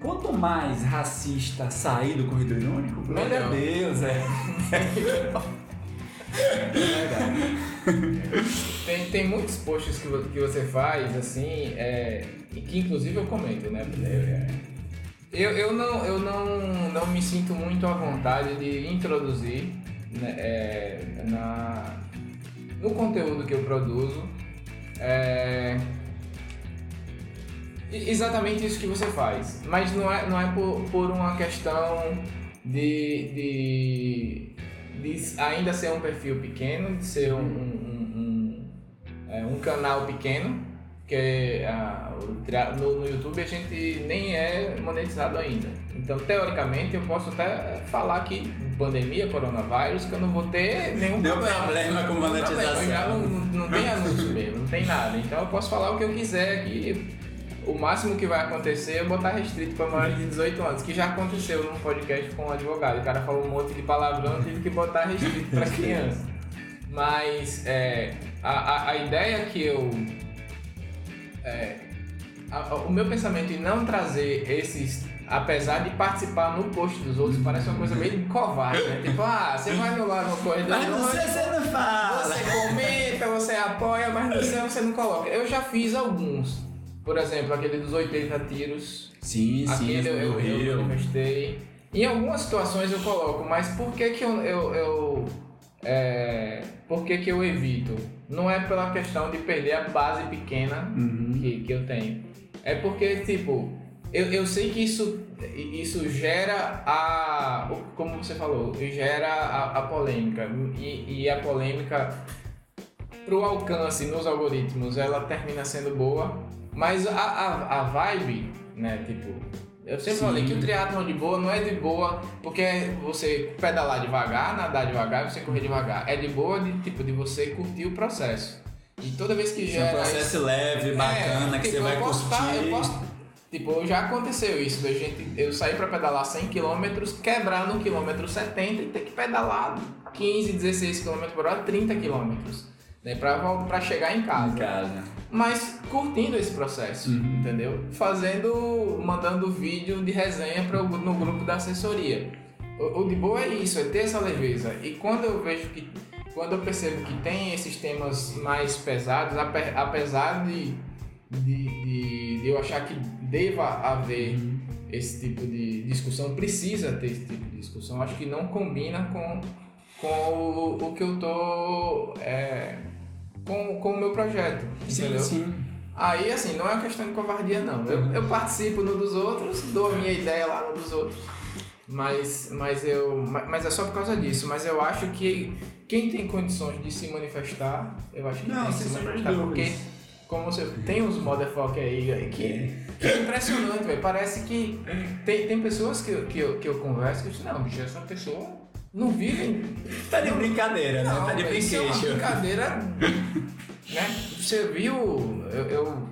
Quanto mais racista sair do Corredor Irônico, glória a Deus, é. É verdade. tem, tem muitos posts que, que você faz, assim, é, que inclusive eu comento, né? Eu, eu, não, eu não, não me sinto muito à vontade de introduzir né, é, na, no conteúdo que eu produzo é, exatamente isso que você faz. Mas não é, não é por, por uma questão de, de, de ainda ser um perfil pequeno, de ser um, um, um, é, um canal pequeno, porque a, no, no YouTube a gente nem é monetizado ainda. Então, teoricamente, eu posso até falar que pandemia, coronavírus, que eu não vou ter nenhum Deu problema, problema com monetização. Já não, não tem anúncio mesmo, não tem nada. Então, eu posso falar o que eu quiser aqui. O máximo que vai acontecer é botar restrito para maiores de 18 anos, que já aconteceu num podcast com um advogado. O cara falou um monte de palavrão, tive que botar restrito para criança. Mas é, a, a, ideia que eu é, a, o meu pensamento em não trazer esses, apesar de participar no post dos outros, parece uma coisa meio covarde, né? Tipo, ah, você vai no lá no corredor. Mas não sei, você não fala. Você comenta, você apoia, mas no seu você não coloca. Eu já fiz alguns. Por exemplo, aquele dos 80 tiros. Sim, aquele sim. Eu, eu, eu manifestei. Em algumas situações eu coloco, mas por que que eu, eu, eu é, por que, que eu evito? Não é pela questão de perder a base pequena uhum. que, que eu tenho. É porque, tipo, eu, eu sei que isso, isso gera a. Como você falou, gera a, a polêmica. E, e a polêmica, pro alcance nos algoritmos, ela termina sendo boa. Mas a, a, a vibe, né, tipo, eu sempre Sim. falei que o triatlon de boa não é de boa porque você pedalar devagar, nadar devagar, você correr devagar. É de boa de tipo de você curtir o processo. E toda vez que já é um processo é, leve, bacana é, que tipo, você vai curtir. Tá, eu posso, tipo, já aconteceu isso, da gente, eu saí para pedalar 100 km, quebrar no quilômetro 70 e ter que pedalar 15, 16 km por hora, 30 km né, para chegar em casa. Em casa. Mas curtindo esse processo, uhum. entendeu? Fazendo, mandando vídeo de resenha para no grupo da assessoria. O, o, de boa é isso, é ter essa leveza. E quando eu vejo que, quando eu percebo que tem esses temas mais pesados, apesar de, de, de, de eu achar que deva haver uhum. esse tipo de discussão, precisa ter esse tipo de discussão, acho que não combina com com o, o que eu tô é, com, com o meu projeto. Sim, entendeu? sim. Aí, assim, não é uma questão de covardia, não. Eu, eu participo no dos outros, dou a minha ideia lá no dos outros. Mas, mas, eu, mas é só por causa disso. Mas eu acho que quem tem condições de se manifestar, eu acho que não, tem que se manifestar. Porque, como você tem uns motherfucker aí que, que é impressionante, velho. Parece que tem, tem pessoas que, que, eu, que eu converso que eu digo, não, bicho, essa pessoa não vivem. Tá de brincadeira, né? Tá de brinquedo. Isso é uma brincadeira. né? Você viu. Eu, eu,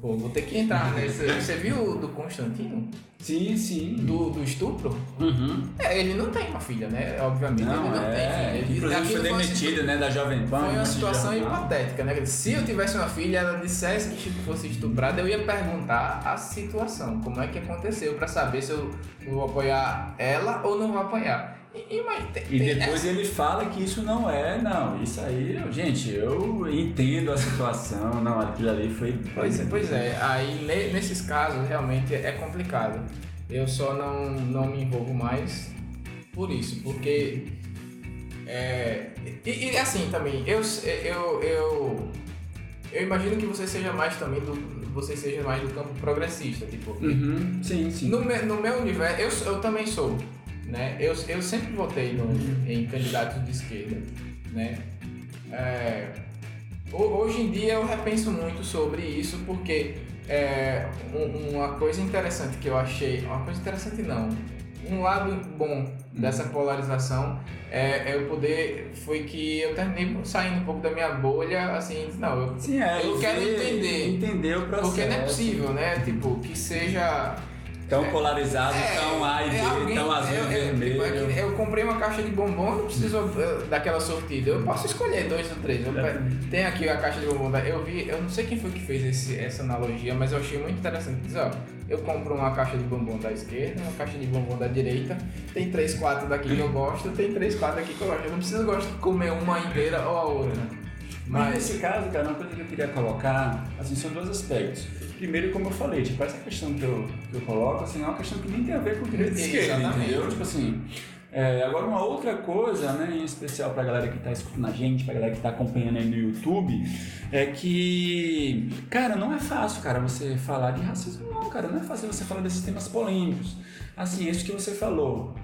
Pô, vou ter que entrar nesse. Você viu do Constantino? Sim, sim. Do, do estupro? Uhum. É, ele não tem uma filha, né? Obviamente não, ele não é, tem. Ele, Inclusive foi demitido, né, da Jovem Pan. Foi uma situação hipotética, né? Se eu tivesse uma filha ela dissesse que fosse estuprada, eu ia perguntar a situação, como é que aconteceu, para saber se eu vou apoiar ela ou não vou apoiar. E, mas, tem, e depois ele fala que isso não é, não, isso aí, gente, eu entendo a situação, não, aquilo ali foi. Pois é, pois é, aí nesses casos realmente é complicado. Eu só não, não me envolvo mais por isso, porque. É, e, e assim também, eu, eu, eu, eu imagino que você seja mais também do. Você seja mais do campo progressista, tipo. Uhum, sim, sim. No, no meu universo, eu, eu também sou. Né? Eu, eu sempre votei no, em candidatos de esquerda. Né? É, hoje em dia eu repenso muito sobre isso porque é, uma coisa interessante que eu achei, uma coisa interessante não, um lado bom dessa polarização é, é eu poder foi que eu terminei saindo um pouco da minha bolha assim não eu, Sim, é, eu quero entender entender o processo porque não é possível né tipo que seja tão polarizado, é, tão A e B, é tão azul eu, e vermelho. Eu, tipo, eu, comprei uma caixa de bombom, não preciso uh, daquela sortida. Eu posso escolher dois ou três. Eu, tem aqui a caixa de bombom. Eu vi, eu não sei quem foi que fez esse, essa analogia, mas eu achei muito interessante. Diz, ó, eu compro uma caixa de bombom da esquerda, uma caixa de bombom da direita. Tem três, quatro daqui que eu gosto, tem três, quatro aqui que eu gosto. Eu não preciso gostar de comer uma inteira ou a outra. Mas, mas nesse caso, cara, uma coisa que eu queria colocar, assim, são dois aspectos. Primeiro, como eu falei, tipo, essa questão que eu, que eu coloco, assim, é uma questão que nem tem a ver com direito de esquerda, entendeu? Tipo assim, é, agora uma outra coisa, né, em especial pra galera que tá escutando a gente, pra galera que tá acompanhando aí no YouTube, é que, cara, não é fácil, cara, você falar de racismo, não, cara, não é fácil você falar desses temas polêmicos. Assim, isso que você falou,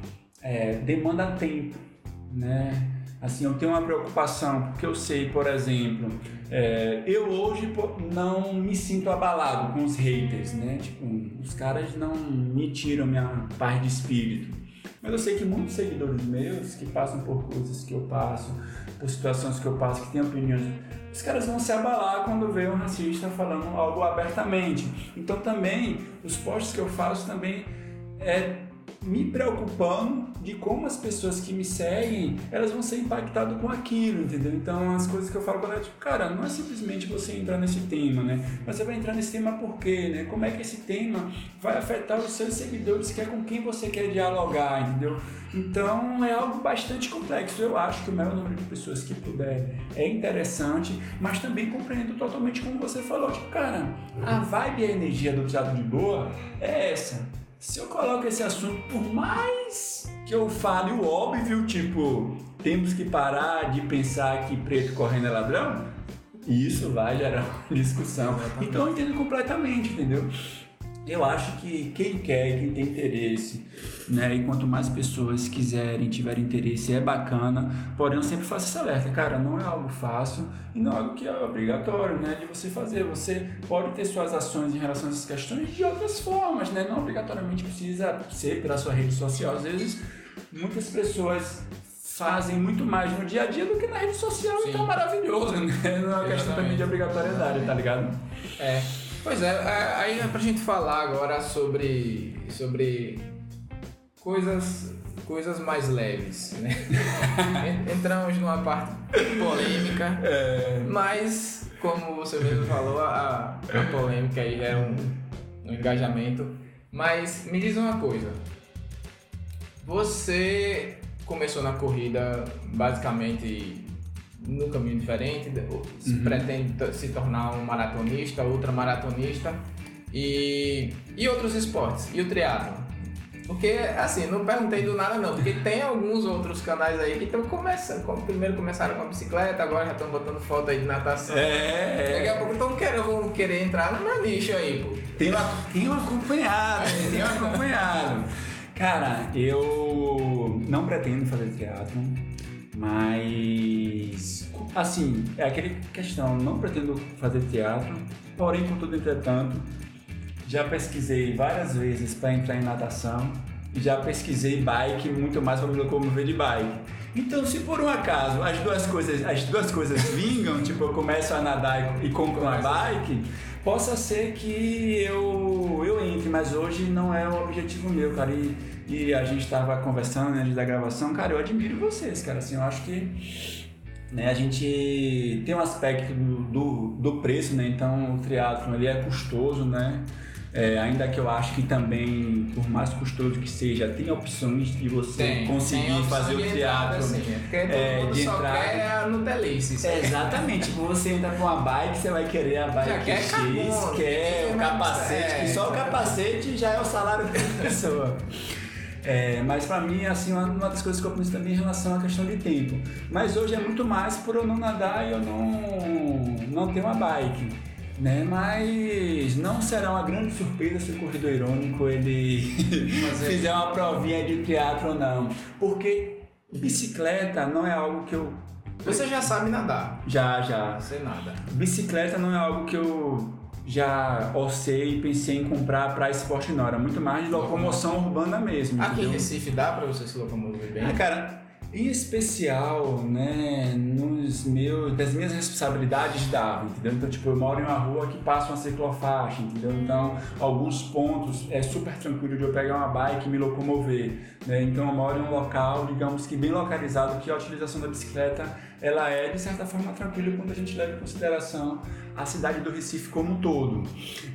é, demanda tempo, né? Assim, eu tenho uma preocupação, porque eu sei, por exemplo, é, eu hoje não me sinto abalado com os haters, né? Tipo, os caras não me tiram minha paz de espírito. Mas eu sei que muitos seguidores meus, que passam por coisas que eu passo, por situações que eu passo, que têm opiniões, os caras vão se abalar quando vê um racista falando algo abertamente. Então também, os posts que eu faço também é me preocupando de como as pessoas que me seguem, elas vão ser impactadas com aquilo, entendeu? Então, as coisas que eu falo com ela, tipo, cara, não é simplesmente você entrar nesse tema, né? Mas você vai entrar nesse tema por quê, né? Como é que esse tema vai afetar os seus seguidores, que é com quem você quer dialogar, entendeu? Então, é algo bastante complexo. Eu acho que o maior número de pessoas que puder é interessante, mas também compreendo totalmente como você falou. Tipo, cara, a vibe e a energia do Teatro de Boa é essa se eu coloco esse assunto, por mais que eu fale o óbvio, tipo, temos que parar de pensar que preto correndo é ladrão, isso vai gerar uma discussão. Então eu entendo completamente, entendeu? Eu acho que quem quer, quem tem interesse, né? E quanto mais pessoas quiserem, tiverem interesse, é bacana. Porém, eu sempre faço esse alerta, cara, não é algo fácil e não é algo que é obrigatório, né? De você fazer. Você pode ter suas ações em relação a essas questões de outras formas, né? Não obrigatoriamente precisa ser pela sua rede social. Às vezes, muitas pessoas fazem muito mais no dia a dia do que na rede social, Sim. então é maravilhoso, né? Não é uma questão também de obrigatoriedade, tá ligado? É. Pois é, aí é pra gente falar agora sobre, sobre coisas, coisas mais leves, né? Entramos numa parte polêmica, é... mas como você mesmo falou, a, a polêmica aí é um, um engajamento. Mas me diz uma coisa, você começou na corrida basicamente no caminho diferente, uhum. pretende se tornar um maratonista, ultramaratonista e, e outros esportes, e o triatlo. Porque, assim, não perguntei do nada não, porque tem alguns outros canais aí que estão começando, primeiro começaram com a bicicleta, agora já estão botando foto aí de natação. É. Daqui a pouco estão querendo, vão querer entrar no meu nicho aí, pô. Tem, uma, tem um acompanhado, tem um acompanhado. Cara, eu não pretendo fazer teatro mas, assim, é aquela questão, não pretendo fazer teatro, porém, contudo, entretanto, já pesquisei várias vezes para entrar em natação e já pesquisei bike muito mais para me locomover de bike. Então, se por um acaso as duas coisas, as duas coisas vingam, tipo, eu começo a nadar e, compro uma bike, possa ser que eu, eu entre, mas hoje não é o objetivo meu, cara. E, e a gente estava conversando antes da gravação, cara, eu admiro vocês, cara. Assim, eu acho que né, a gente tem um aspecto do, do, do preço, né? Então o triatlo ele é custoso, né? É, ainda que eu acho que também, por mais custoso que seja, tem opções de você tem, conseguir tem fazer o teatro. Assim, é porque é, todo só entrar... quer Nutelice. É, exatamente. Quando você entra com uma bike, você vai querer a bike quer X, quer o capacete, que só o é. capacete já é o salário da pessoa. É, mas para mim, assim, uma, uma das coisas que eu penso também em relação à questão de tempo. Mas hoje é muito mais por eu não nadar e eu não, não ter uma bike né? Mas não será uma grande surpresa se o corredor irônico ele fizer uma provinha de teatro ou não, porque bicicleta não é algo que eu você já sabe nadar? Já, já. Você nada. Bicicleta não é algo que eu já orcei e pensei em comprar para esporte não, era muito mais de locomoção urbana mesmo. Aqui entendeu? em Recife dá para você se locomover bem? Ah, cara, Em especial, né, nos meus, das minhas responsabilidades dava, entendeu? Então, tipo, eu moro em uma rua que passa uma ciclofaixa, entendeu? Então, alguns pontos é super tranquilo de eu pegar uma bike e me locomover, né? Então, eu moro em um local, digamos que bem localizado, que a utilização da bicicleta, ela é, de certa forma, tranquila quando a gente leva em consideração a cidade do Recife como um todo.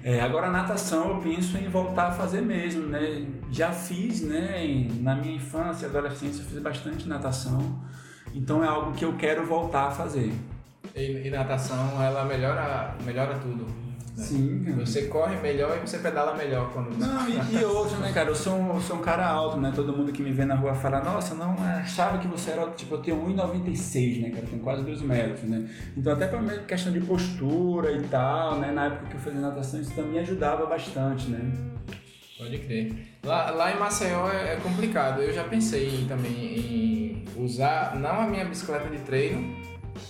É, agora, a natação eu penso em voltar a fazer mesmo, né? Já fiz, né? Na minha infância, adolescência, eu fiz bastante natação. Então é algo que eu quero voltar a fazer. E, e natação, ela melhora, melhora tudo. Né? Sim. Cara. Você corre melhor e você pedala melhor quando você... Não, e, e outro, né, cara? Eu sou, um, eu sou um cara alto, né? Todo mundo que me vê na rua fala, nossa, não achava que você era. Tipo, eu tenho 1,96, né, cara? Eu tenho quase 2 metros, né? Então, até pra questão de postura e tal, né? Na época que eu fazia natação, isso também ajudava bastante, né? Pode crer. Lá, lá em Maceió é, é complicado. Eu já pensei também em usar, não a minha bicicleta de treino,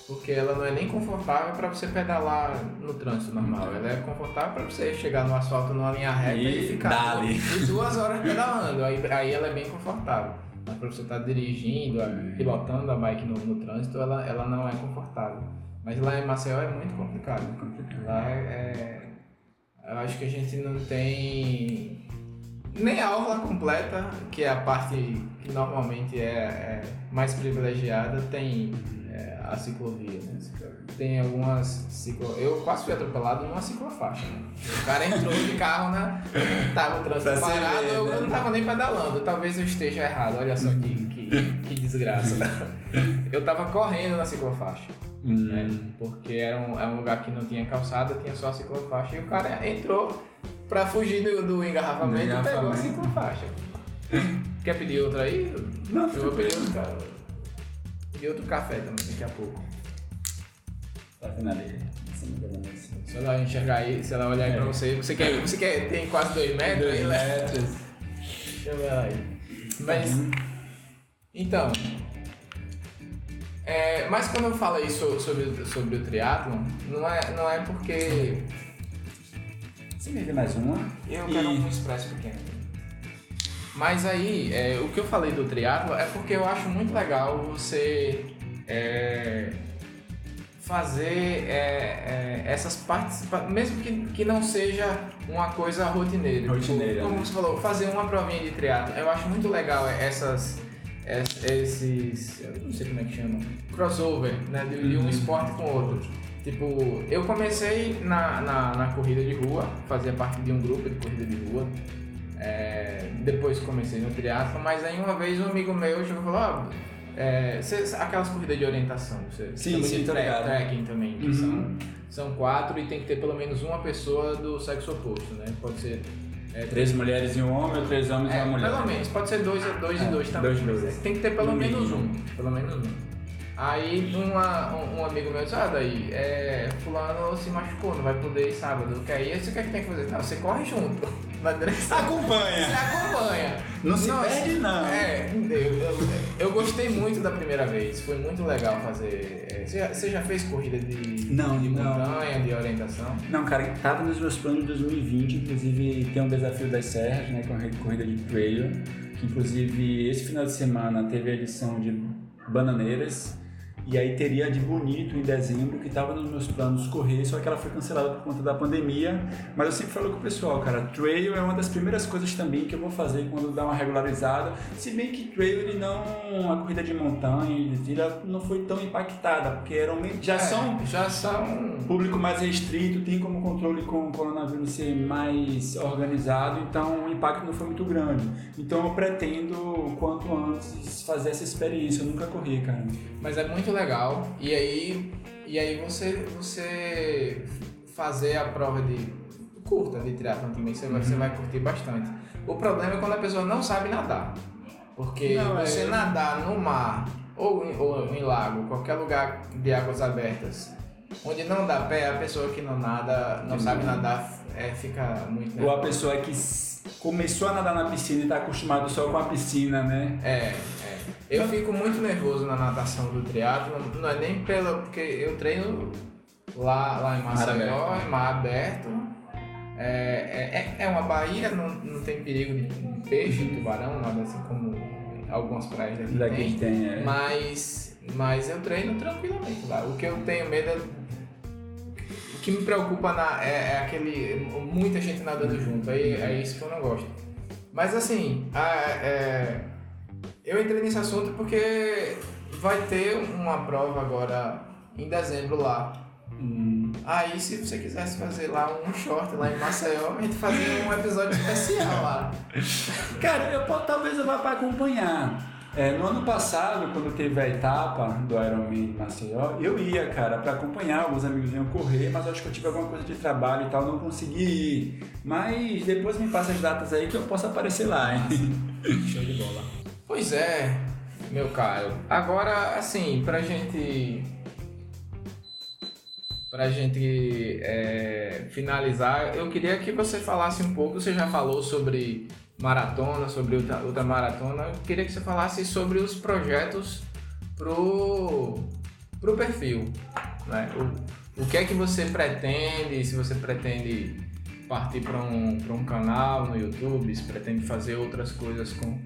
porque ela não é nem confortável para você pedalar no trânsito normal. Ela é confortável para você chegar no asfalto numa linha reta e, e ficar duas, duas horas pedalando. Aí, aí ela é bem confortável. Mas para você estar tá dirigindo, pilotando a bike no, no, trânsito, ela, ela não é confortável. Mas lá em Maceió é muito complicado. Lá é, é, eu acho que a gente não tem nem a orla completa, que é a parte que normalmente é, é mais privilegiada, tem é, a ciclovia, né? Tem algumas ciclo... Eu quase fui atropelado numa ciclofaixa. Né? O cara entrou de carro, né? Tava o trânsito parado, eu, né? não tava nem pedalando. Talvez eu esteja errado, olha só que, que, que desgraça. Eu tava correndo na ciclofaixa. Hum. Né? Porque era um, era um lugar que não tinha calçada, tinha só a ciclofaixa. E o cara entrou pra fugir do, do engarrafamento, e pegou a ciclofaixa. Quer pedir outra aí? Não, eu vou pedir outro, Pedir outro café também daqui a pouco. Tá vendo ali? Se ela enxergar aí, se ela olhar aí é. pra você, você quer, você quer, tem quase dois metros? Dois metros. Deixa eu ver ela aí. Mas, então, é, mas quando eu falo isso sobre, sobre o triatlon, não é, não é porque você me vê mais uma? Eu e... quero um expresso pequeno. Mas aí, é, o que eu falei do triatlo é porque eu acho muito legal você é, fazer é, é essas partes, mesmo que, que não seja uma coisa rotineira. Tipo, rotineira. Tipo, como né? você falou, fazer uma provinha de triatlo. Eu acho muito legal essas esses, eu não sei como é que chama, crossover, né, de, de um uhum. esporte com outro. Tipo, eu comecei na, na, na, corrida de rua, fazia parte de um grupo de corrida de rua. É, depois comecei no triatlo, mas aí uma vez um amigo meu chegou e falou, ah, é, cê, aquelas corridas de orientação, você sim, sim, de tra trekking também, que uhum. são, são quatro e tem que ter pelo menos uma pessoa do sexo oposto, né? Pode ser é, três mulheres e um homem, ou três homens é, e uma mulher. Pelo menos, pode ser dois, dois é, e dois também. Dois, dois. Tem que ter pelo menos um. Pelo menos um. Aí uma, um, um, amigo meu disse, ah, daí, é, fulano se machucou, não vai poder ir sábado. Que aí você quer que tem que fazer? Não, você corre junto. Acompanha. Você acompanha. Não se Nossa, perde não. É, eu, eu, eu, gostei muito da primeira vez. Foi muito legal fazer. É, você, já, você já fez corrida de, não, de não. montanha, de orientação? Não, cara, tava nos meus planos de 2020, inclusive tem um desafio das serras, né? Com a corrida de trail. Que inclusive esse final de semana teve a edição de Bananeiras e aí teria de Bonito em dezembro, que estava nos meus planos correr, só que ela foi cancelada por conta da pandemia. Mas eu sempre falo com o pessoal, cara, trail é uma das primeiras coisas também que eu vou fazer quando dá uma regularizada. Se bem que trail ele não, a corrida de montanha, ele não foi tão impactada, porque eram já é, são já são público mais restrito, tem como controle com o coronavírus ser mais organizado, então o impacto não foi muito grande. Então eu pretendo quanto antes fazer essa experiência. Eu nunca corri, cara. Mas é muito legal. E aí, e aí você, você fazer a prova de curta de triatlon também, você, uhum. vai, você vai curtir bastante. O problema é quando a pessoa não sabe nadar. Porque não, é você é... nadar no mar ou em, ou em lago, qualquer lugar de águas abertas, onde não dá pé, a pessoa que não nada, não sabe nadar, é, fica muito nervosa. Ou a pessoa que começou a nadar na piscina e está acostumado só com a piscina, né? É, eu fico muito nervoso na natação do triatlo, não é nem pelo porque eu treino lá, lá em Maceió, em mar aberto. É, é, é, é uma baía, não, não tem perigo de peixe, tubarão, nada assim como algumas praias daqui, Daqui tem, tem, é. mas, mas eu treino tranquilamente lá. O que eu tenho medo é. O que me preocupa na, é, é aquele. muita gente nadando junto. Aí é isso que eu não gosto. Mas assim, a- é, eu entrei nesse assunto porque vai ter uma prova agora em dezembro lá. Hum, Aí se você quisesse fazer lá um short lá em Maceió, a gente fazia um episódio especial lá. Cara, eu, talvez eu vá para acompanhar. É, no ano passado, quando teve a etapa do Ironman de Maceió, eu ia, cara, para acompanhar. Alguns amigos iam correr, mas acho que eu tive alguma coisa de trabalho e tal, não consegui ir. Mas depois me passa as datas aí que eu possa aparecer lá, hein? Show de bola. Pois é, meu caro. Agora, assim, pra gente. Pra gente é, finalizar, eu queria que você falasse um pouco. Você já falou sobre maratona, sobre ultra, ultramaratona. Eu queria que você falasse sobre os projetos pro, pro perfil. Né? O, o que é que você pretende, se você pretende partir para um, um canal no YouTube, se pretende fazer outras coisas com,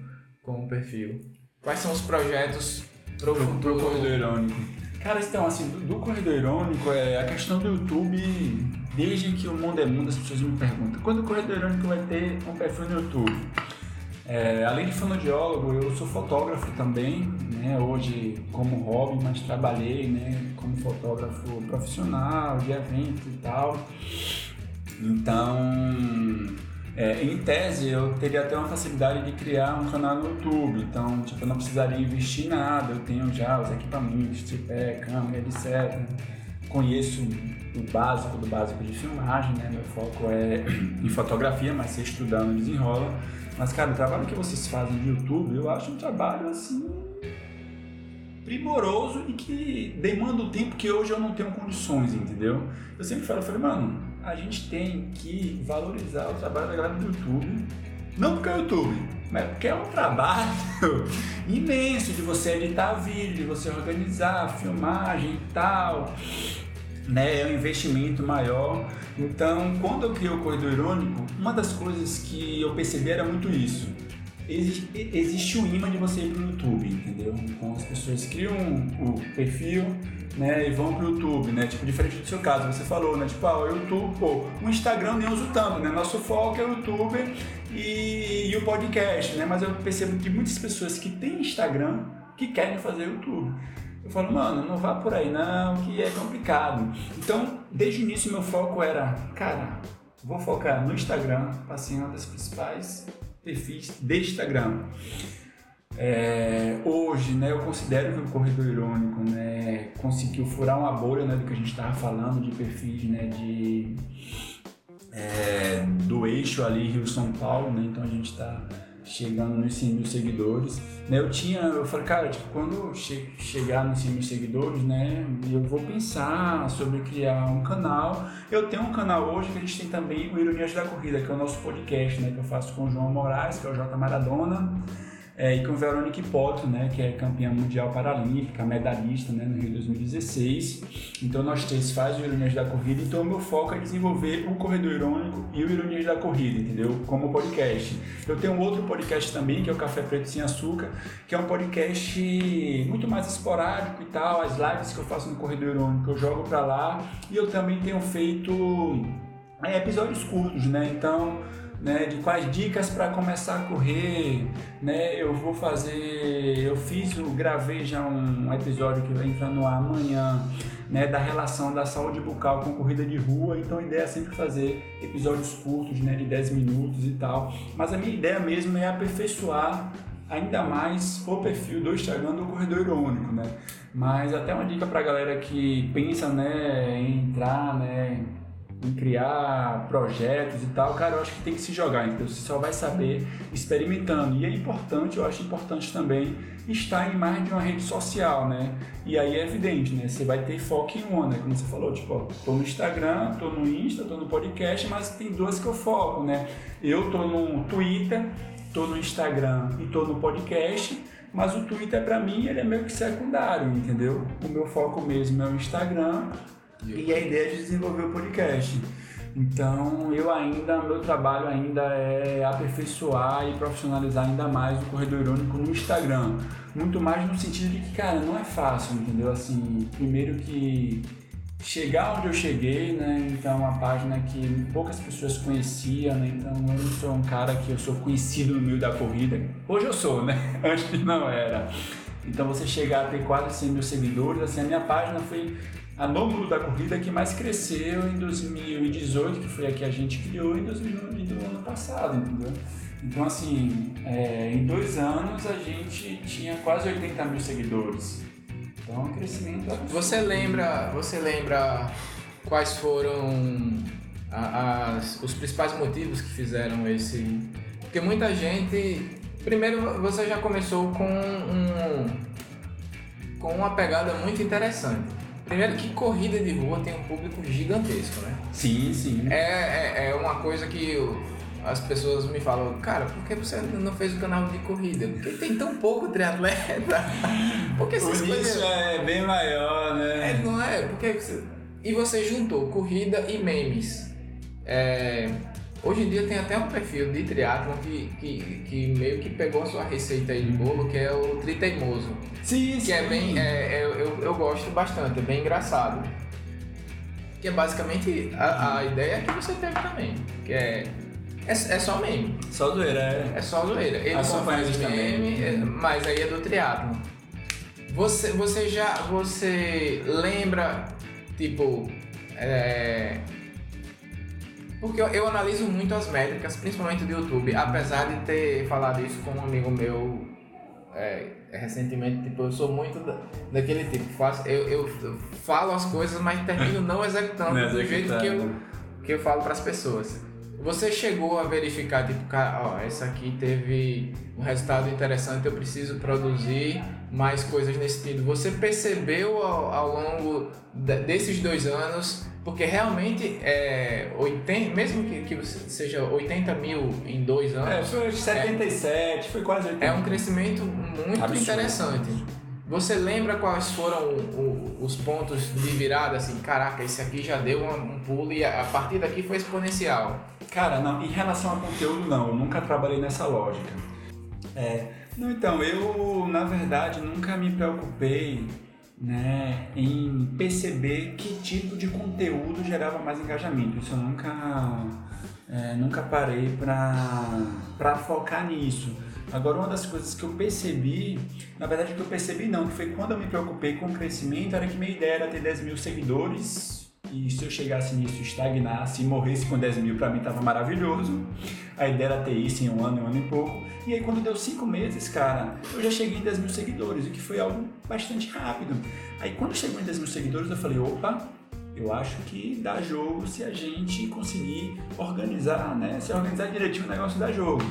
com o perfil. Quais são os projetos pro, Pro, pro futuro? Corredor Irônico. Cara, então, assim, do, do Corredor Irônico, é, a questão do YouTube, desde que o mundo é mundo, as pessoas me perguntam, quando o Corredor Irônico vai ter um perfil no YouTube? É, além de fonoaudiólogo, eu sou fotógrafo também, né, hoje como hobby, mas trabalhei, né, como fotógrafo profissional, de eventos e tal. Então, é, em tese, eu teria até uma facilidade de criar um canal no YouTube. Então, tipo, eu não precisaria investir nada. Eu tenho já os equipamentos, tripé, câmera, etc. Conheço o básico do básico de filmagem, né? Meu foco é em fotografia, mas se estudando desenrola. Mas, cara, o trabalho que vocês fazem no YouTube, eu acho um trabalho, assim, primoroso e que demanda o tempo que hoje eu não tenho condições, entendeu? Eu sempre falo, eu falei, mano, a gente tem que valorizar o trabalho da galera do YouTube, não porque é o YouTube, mas porque é um trabalho imenso de você editar vídeo, de você organizar, filmagem e tal, né? É um investimento maior. Então, quando eu criei o Corredor Irônico, uma das coisas que eu percebi era muito isso. Existe, existe um imã de você ir pro YouTube, entendeu? Então as pessoas criam o perfil, né, e vão pro YouTube, né? Tipo, diferente do seu caso, você falou, né? Tipo, ah, o YouTube, pô, o Instagram nem uso tanto, né? Nosso foco é o YouTube e, e o podcast, né? Mas eu percebo que muitas pessoas que têm Instagram que querem fazer YouTube. Eu falo, mano, não vá por aí não, que é complicado. Então, desde o início meu foco era, cara, vou focar no Instagram, passeando as principais perfis de Instagram. É, hoje, né, eu considero que o Corredor Irônico, né, conseguiu furar uma bolha, né, do que a gente estava falando de perfis, né, de é, do eixo ali Rio-São Paulo, né, então a gente está chegando nos 100 mil seguidores. Né, eu tinha, eu falei, cara, tipo, quando che chegar nos 100 mil seguidores, né, eu vou pensar sobre criar um canal. Eu tenho um canal hoje que a gente tem também o Ironias da Corrida, que é o nosso podcast, né, que eu faço com o João Moraes, que é o J Maradona. É, e com Verônica Poto, né, que é campeã mundial paralímpica, medalhista né, no Rio 2016. Então nós três fazemos o Ironias da Corrida, então o meu foco é desenvolver o Corredor Irônico e o Ironias da Corrida, entendeu? Como podcast. Eu tenho outro podcast também, que é o Café Preto Sem Açúcar, que é um podcast muito mais esporádico e tal, as lives que eu faço no Corredor Irônico eu jogo pra lá, e eu também tenho feito é, episódios curtos, né, então né, de quais dicas para começar a correr, né? Eu vou fazer, eu fiz, eu gravei já um episódio que vai entrar no ar amanhã, né, da relação da saúde bucal com corrida de rua. Então a ideia é sempre fazer episódios curtos, né, de 10 minutos e tal. Mas a minha ideia mesmo é aperfeiçoar ainda mais o perfil do Instagram do Corredor Irônico, né? Mas até uma dica para a galera que pensa, né, em entrar, né, em criar projetos e tal, cara, eu acho que tem que se jogar, então você só vai saber experimentando. E é importante, eu acho importante também estar em mais de uma rede social, né? E aí é evidente, né? Você vai ter foco em uma, né? Como você falou, tipo, ó, tô no Instagram, tô no Insta, tô no podcast, mas tem duas que eu foco, né? Eu tô no Twitter, tô no Instagram e tô no podcast, mas o Twitter para mim ele é meio que secundário, entendeu? O meu foco mesmo é o Instagram e a ideia é de desenvolver o podcast. Então, eu ainda, meu trabalho ainda é aperfeiçoar e profissionalizar ainda mais o Corredor Irônico no Instagram. Muito mais no sentido de que, cara, não é fácil, entendeu? Assim, primeiro que chegar onde eu cheguei, né? Então, uma página que poucas pessoas conheciam, né? Então, eu não sou um cara que eu sou conhecido no meio da corrida. Hoje eu sou, né? Antes não era. Então, você chegar a ter quase 100 mil seguidores, assim, a minha página foi a número da corrida que mais cresceu em 2018, que foi a que a gente criou, em 2020 do ano passado, entendeu? Então, assim, é, em dois anos a gente tinha quase 80 mil seguidores. Então, é um crescimento absurdo. Você lembra, você lembra quais foram a, as, os principais motivos que fizeram esse... Porque muita gente... Primeiro, você já começou com um, com uma pegada muito interessante Primeiro que corrida de rua tem um público gigantesco, né? Sim, sim. É, é, é uma coisa que eu, as pessoas me falam, cara, por que você não fez o canal de corrida? Porque tem tão pouco triatleta. Porque essas Por coisas... isso é bem maior, né? É, não é? Porque você... E você juntou corrida e memes. É... Hoje em dia tem até um perfil de triatlon que, que, que meio que pegou a sua receita aí de bolo, que é o Triteimoso. Sim, Que é bem. É, é, eu, eu gosto bastante, é bem engraçado. Que é basicamente a, a ideia que você teve também. Que é. É, é só meme. Só zoeira, é. É só zoeira. Ele só faz meme, é, mas aí é do triatlon. Você, você já. Você lembra, tipo. É, porque eu, eu, analiso muito as métricas, principalmente do YouTube, apesar de ter falado isso com um amigo meu é, recentemente, tipo, eu sou muito da, daquele tipo, faço, eu, eu falo as coisas, mas termino não executando não do jeito que eu, que eu falo para as pessoas. Você chegou a verificar, tipo, cara, ó, essa aqui teve um resultado interessante, eu preciso produzir mais coisas nesse sentido. Você percebeu ao, ao longo de, desses dois anos porque realmente, é, 80, mesmo que, que seja 80 mil em dois anos. É, foi 77, é, foi quase 80. É um crescimento muito Absurdo. interessante. Você lembra quais foram o, o, os pontos de virada? Assim, caraca, esse aqui já deu um, um pulo e a, a partir daqui foi exponencial. Cara, não, em relação a conteúdo, não, eu nunca trabalhei nessa lógica. É, não, então, eu, na verdade, nunca me preocupei né, em perceber que tipo de conteúdo gerava mais engajamento. Isso eu nunca, é, nunca parei para focar nisso. Agora, uma das coisas que eu percebi, na verdade que eu percebi não, que foi quando eu me preocupei com o crescimento, era que minha ideia era ter 10 mil seguidores e se eu chegasse nisso, estagnasse e morresse com 10 mil, para mim tava maravilhoso. A ideia era ter isso em um ano, um ano e pouco. E aí, quando deu cinco meses, cara, eu já cheguei em 10 mil seguidores, o que foi algo bastante rápido. Aí, quando chegou em 10 mil seguidores, eu falei: opa, eu acho que dá jogo se a gente conseguir organizar, né? Se organizar direitinho o negócio dá jogo.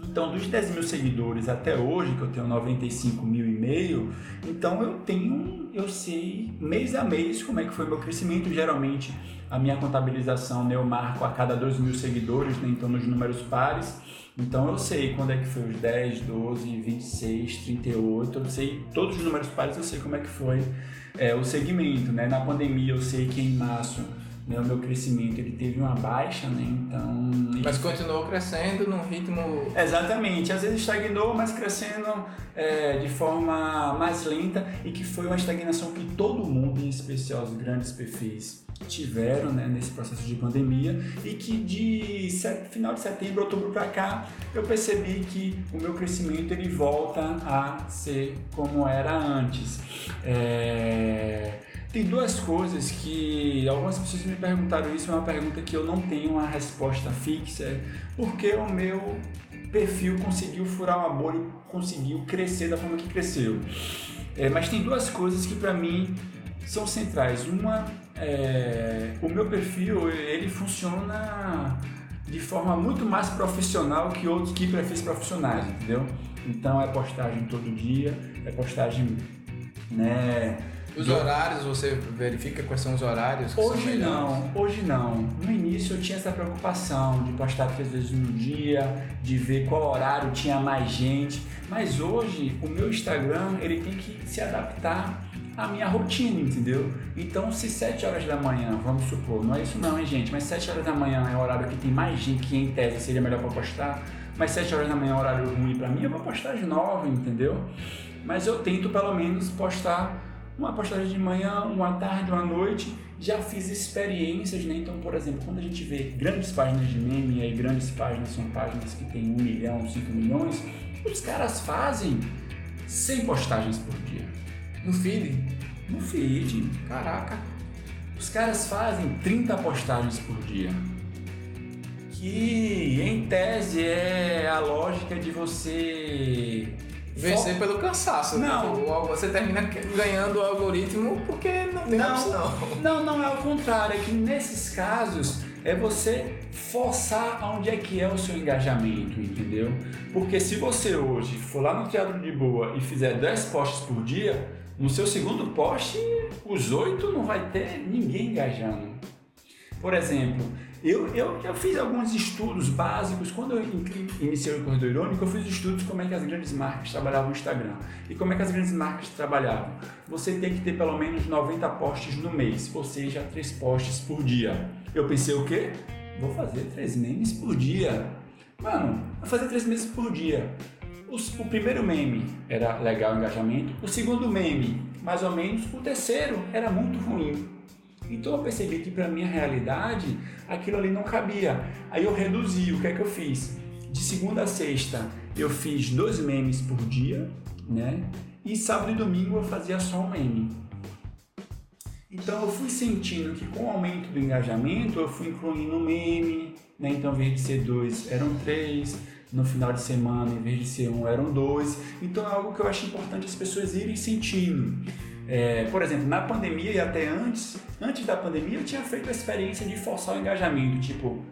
Então, dos 10 mil seguidores até hoje, que eu tenho 95 mil e meio, então eu tenho, eu sei mês a mês como é que foi meu crescimento. Geralmente, a minha contabilização, né, eu marco a cada 2 mil seguidores, né, então nos números pares. Então eu sei quando é que foi os 10, 12, 26, 38, eu sei todos os números pares, eu sei como é que foi é, o segmento. Né? Na pandemia, eu sei que em março né, o meu crescimento ele teve uma baixa, né? Então. Mas continuou crescendo num ritmo. Exatamente, às vezes estagnou, mas crescendo é, de forma mais lenta e que foi uma estagnação que todo mundo, em especial os grandes perfis, tiveram né, nesse processo de pandemia e que de set... final de setembro, outubro para cá, eu percebi que o meu crescimento ele volta a ser como era antes. É... Tem duas coisas que algumas pessoas me perguntaram isso, é uma pergunta que eu não tenho uma resposta fixa, porque o meu perfil conseguiu furar uma bolha e conseguiu crescer da forma que cresceu. É, mas tem duas coisas que para mim são centrais. Uma, é, o meu perfil ele funciona de forma muito mais profissional que outros que perfis profissionais, entendeu? Então é postagem todo dia, é postagem, né? Os do... horários, você verifica quais são os horários? hoje não, hoje não. No início eu tinha essa preocupação de postar três vezes no dia, de ver qual horário tinha mais gente. Mas hoje o meu Instagram ele tem que se adaptar a minha rotina, entendeu? Então, se 7 horas da manhã, vamos supor, não é isso não, hein, gente, mas 7 horas da manhã é o horário que tem mais gente que em tese seria melhor para postar, mas 7 horas da manhã é um horário ruim para mim, eu vou postar às 9, entendeu? Mas eu tento pelo menos postar uma postagem de manhã, uma tarde, uma noite. Já fiz experiências, né? Então, por exemplo, quando a gente vê grandes páginas de meme, aí grandes páginas são páginas que tem 1 milhão, 5 milhões, os caras fazem 100 postagens por dia. No feed? No feed. Caraca. Os caras fazem 30 postagens por dia. Que em tese é a lógica de você Vencer For... pelo cansaço. Não. Você termina ganhando o algoritmo porque não tem não, opção. Não, não, é o contrário. É que nesses casos é você forçar aonde é que é o seu engajamento, entendeu? Porque se você hoje for lá no Teatro de Boa e fizer 10 posts por dia, no seu segundo post, os oito não vai ter ninguém engajando. Por exemplo, eu, eu, eu fiz alguns estudos básicos. Quando eu iniciei o Corredor Irônico, eu fiz estudos como é que as grandes marcas trabalhavam no Instagram. E como é que as grandes marcas trabalhavam. Você tem que ter pelo menos 90 posts no mês, ou seja, 3 posts por dia. Eu pensei o quê? Vou fazer 3 memes por dia. Mano, vou fazer 3 memes por dia. o primeiro meme era legal engajamento, o segundo meme, mais ou menos, o terceiro era muito ruim. Então eu percebi que para minha realidade aquilo ali não cabia. Aí eu reduzi. O que é que eu fiz? De segunda a sexta eu fiz dois memes por dia, né? E sábado e domingo eu fazia só um meme. Então eu fui sentindo que com o aumento do engajamento eu fui incluindo meme, né? Então em vez de ser dois eram três, no final de semana em vez de ser um eram dois. Então é algo que eu acho importante as pessoas irem sentindo. É, por exemplo, na pandemia e até antes, antes da pandemia, eu tinha feito a experiência de forçar o engajamento. Tipo,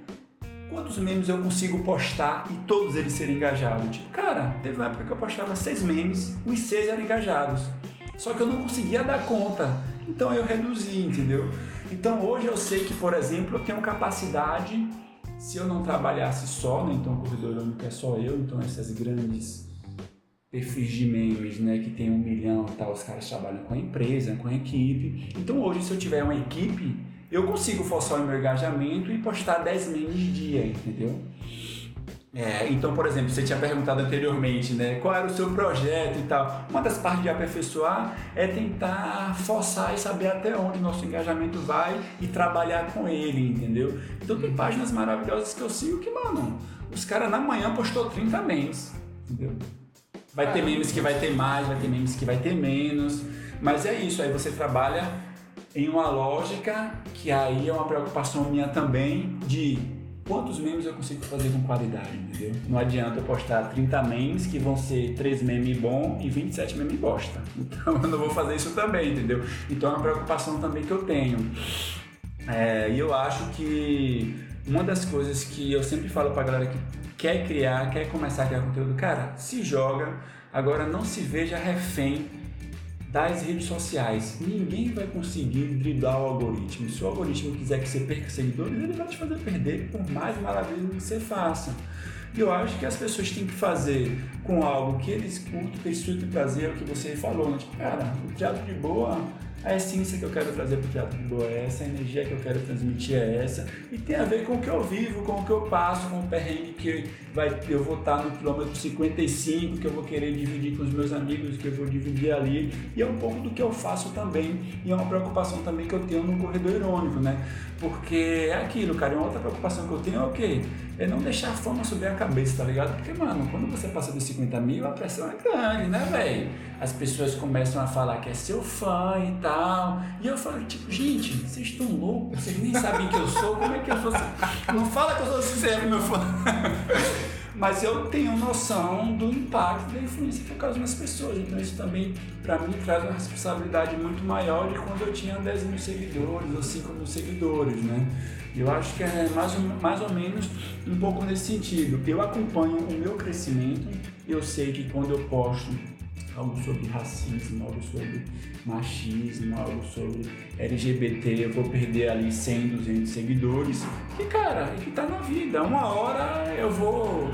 quantos memes eu consigo postar e todos eles serem engajados? Tipo, cara, teve uma época que eu postava seis memes, os seis eram engajados. Só que eu não conseguia dar conta. Então eu reduzi, entendeu? Então hoje eu sei que, por exemplo, eu tenho capacidade, se eu não trabalhasse só, né? Então o corredor único é só eu, então essas grandes perfis de memes, né, que tem um milhão e tal, os caras trabalham com a empresa, com a equipe. Então hoje, se eu tiver uma equipe, eu consigo forçar o meu engajamento e postar 10 memes dia, entendeu? É, então, por exemplo, você tinha perguntado anteriormente, né, qual era o seu projeto e tal. Uma das partes de aperfeiçoar é tentar forçar e saber até onde nosso engajamento vai e trabalhar com ele, entendeu? Então tem páginas maravilhosas que eu sigo que, mano, os caras na manhã postou 30 memes, entendeu? Vai ter memes que vai ter mais, vai ter memes que vai ter menos. Mas é isso, aí você trabalha em uma lógica que aí é uma preocupação minha também de quantos memes eu consigo fazer com qualidade, entendeu? Não adianta eu postar 30 memes que vão ser 3 memes bom e 27 memes bosta. Então eu não vou fazer isso também, entendeu? Então é uma preocupação também que eu tenho. É, e eu acho que uma das coisas que eu sempre falo pra galera que quer criar, quer começar a criar conteúdo, cara, se joga. Agora não se veja refém das redes sociais. Ninguém vai conseguir driblar o algoritmo. Se o algoritmo quiser que você perca seguidores, ele vai te fazer perder por mais maravilhoso que você faça. E eu acho que as pessoas têm que fazer com algo que eles curtem, que eles surtem prazer, é o que você falou, né? Tipo, cara, o teatro de boa a essência que eu quero trazer para o Teatro Boa é essa, a energia que eu quero transmitir é essa, e tem a ver com o que eu vivo, com o que eu passo, com o perrengue que vai, eu vou estar no quilômetro 55, que eu vou querer dividir com os meus amigos, que eu vou dividir ali, e é um pouco do que eu faço também, e é uma preocupação também que eu tenho no corredor irônico, né? Porque é aquilo, cara, e uma outra preocupação que eu tenho é o quê? É não deixar a fama subir a cabeça, tá ligado? Porque, mano, quando você passa dos 50 mil, a pressão é grande, né, velho? As pessoas começam a falar que é seu fã e tal. E eu falo, tipo, gente, vocês estão loucos, vocês nem sabem quem eu sou, como é que eu sou? Não fala que eu sou sincero, meu fã. Mas eu tenho noção do impacto da influência que eu causo nas pessoas. Então isso também, para mim, traz uma responsabilidade muito maior de quando eu tinha 10 mil seguidores ou 5 mil seguidores, né? Eu acho que é mais ou, mais ou menos um pouco nesse sentido. Eu acompanho o meu crescimento, eu sei que quando eu posto algo sobre racismo, algo sobre machismo, algo sobre LGBT, eu vou perder ali 100, 200 seguidores. E cara, é que tá na vida. Uma hora eu vou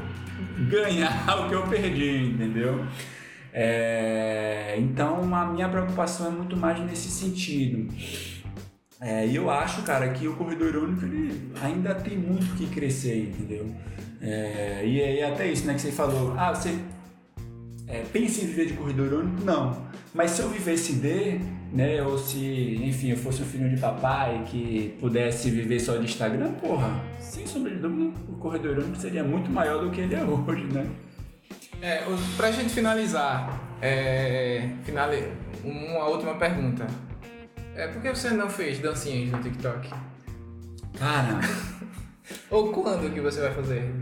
ganhar o que eu perdi, entendeu? É, então a minha preocupação é muito mais nesse sentido. É, e eu acho, cara, que o corredor ele ainda tem muito que crescer, entendeu? É, e aí até isso, né, que você falou, ah, você é, pensa em viver de corredor irônico? Não. Mas se eu vivesse de, né, ou se, enfim, eu fosse um filho de papai que pudesse viver só de Instagram, porra, sem sombra de dúvida, o corredor irônico seria muito maior do que ele é hoje, né? É, pra gente finalizar, é, finale, uma última pergunta. É, por que você não fez dancinhas no TikTok? Cara. Ou quando que você vai fazer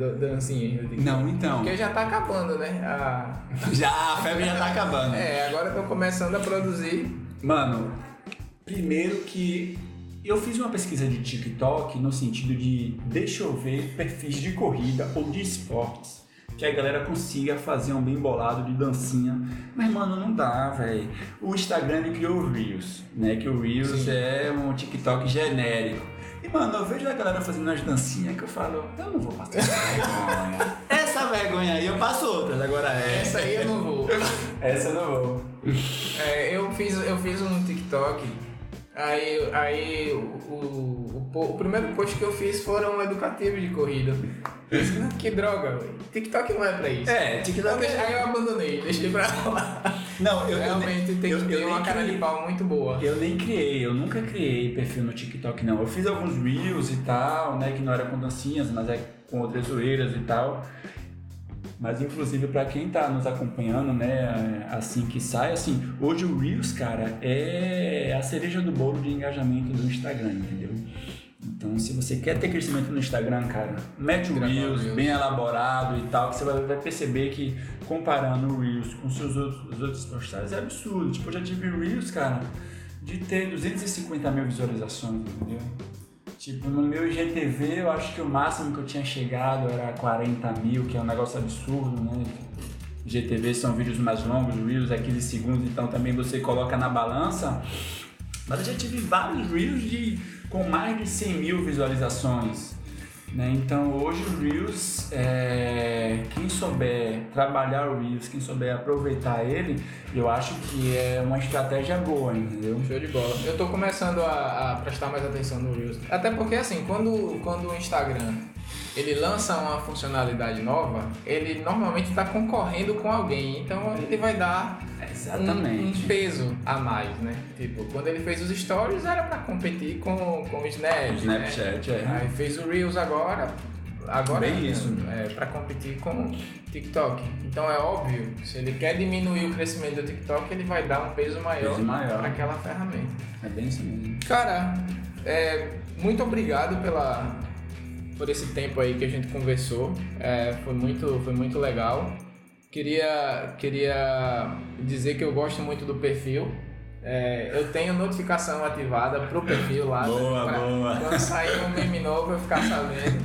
TikTok? Não, então. Porque já tá acabando, né? A... Já, a febre já tá acabando. É, agora estão começando a produzir. Mano, primeiro que eu fiz uma pesquisa de TikTok no sentido de deixa eu ver perfis de corrida ou de esportes que a galera consiga fazer um bem bolado de dancinha. Mas, mano, não dá, velho. O Instagram criou o Reels, né? Que o Reels Sim. é um TikTok genérico. E, mano, eu vejo a galera fazendo as dancinhas que eu falo, eu não vou passar essa vergonha. essa vergonha aí eu passo outras, agora é. Essa aí eu não vou. essa eu não vou. É, eu, fiz, eu fiz um TikTok, aí, aí o, o, o, o primeiro post que eu fiz foram educativos de corrida. que droga, velho. TikTok não é pra isso. É, TikTok. Então, aí eu abandonei, deixei pra lá. Não, eu realmente eu, tem que ter uma cara de pau muito boa. Eu nem criei, eu nunca criei perfil no TikTok, não. Eu fiz alguns reels e tal, né? Que não era com dancinhas, mas é com outras zoeiras e tal. Mas inclusive para quem tá nos acompanhando, né, assim que sai, assim, hoje o Reels, cara, é a cereja do bolo de engajamento do Instagram, entendeu? Então, se você quer ter crescimento no Instagram, cara, mete o Reels, bem elaborado e tal, que você vai, perceber que comparando o Reels com seus outros, os outros postagens é absurdo. Tipo, eu já tive Reels, cara, de ter 250 mil visualizações, entendeu? Tipo, no meu IGTV, eu acho que o máximo que eu tinha chegado era 40 mil, que é um negócio absurdo, né? IGTV são vídeos mais longos, Reels é 15 segundos, então também você coloca na balança. Mas eu já tive vários Reels de com mais de 100 mil visualizações. Né? Então hoje o Reels, é, quem souber trabalhar o Reels, quem souber aproveitar ele, eu acho que é uma estratégia boa, entendeu? Show de bola. Eu estou começando a, a, prestar mais atenção no Reels. Até porque assim, quando, quando o Instagram ele lança uma funcionalidade nova, ele normalmente está concorrendo com alguém, então ele vai dar Exatamente. Um, um, peso a mais, né? Tipo, quando ele fez os stories era para competir com, com o Snap, Snapchat, né? é. Aí fez o Reels agora, agora Bem isso. é para competir com o TikTok. Então é óbvio, se ele quer diminuir o crescimento do TikTok, ele vai dar um peso maior, maior. para aquela ferramenta. É bem isso mesmo. Cara, é, muito obrigado pela por esse tempo aí que a gente conversou. É, foi muito foi muito legal. Queria, queria dizer que eu gosto muito do perfil. É, eu tenho notificação ativada pro perfil lá. Boa, né, boa. Quando sair um meme novo eu ficar sabendo.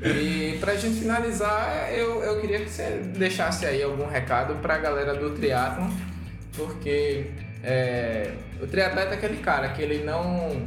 E pra gente finalizar, eu, eu queria que você deixasse aí algum recado pra galera do triatlon, porque é, o triatleta é aquele cara que ele não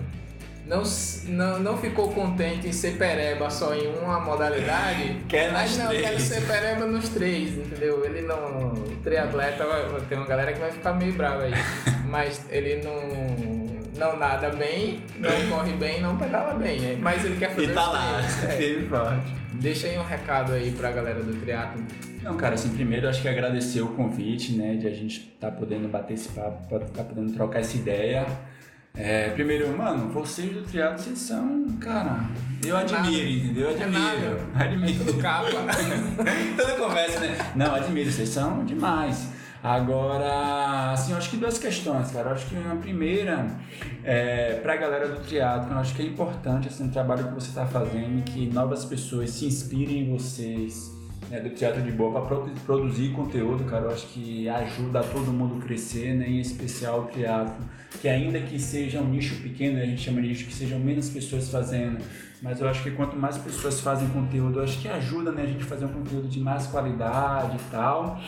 não, não, não ficou contente em ser pereba só em uma modalidade, quer mas não, três. quer ser pereba nos três, entendeu? Ele não. O triatleta, tem uma galera que vai ficar meio brava aí, mas ele não. Não nada bem, não corre bem, não pedala bem, mas ele quer fazer E tá lá, é. forte. Deixa aí um recado aí pra galera do triatlo. Não, cara, assim, primeiro acho que agradecer o convite, né, de a gente estar tá podendo bater esse papo, estar tá podendo trocar essa ideia. É, primeiro, mano, vocês do triatlo, vocês são, cara, eu admiro, nada. entendeu? Eu admiro. É admiro. É tudo capa. Toda conversa, né? Não, admiro, vocês são demais. Agora, assim, eu acho que duas questões, cara. Eu acho que a primeira, é, pra galera do triatlo, eu acho que é importante, assim, o trabalho que você está fazendo, que novas pessoas se inspirem em vocês, né, do Teatro de Boa para produzir conteúdo, cara, eu acho que ajuda a todo mundo crescer, né, em especial o teatro, que ainda que seja um nicho pequeno, a gente chama de nicho que sejam menos pessoas fazendo, mas eu acho que quanto mais pessoas fazem conteúdo, eu acho que ajuda né, a gente a fazer um conteúdo de mais qualidade e tal.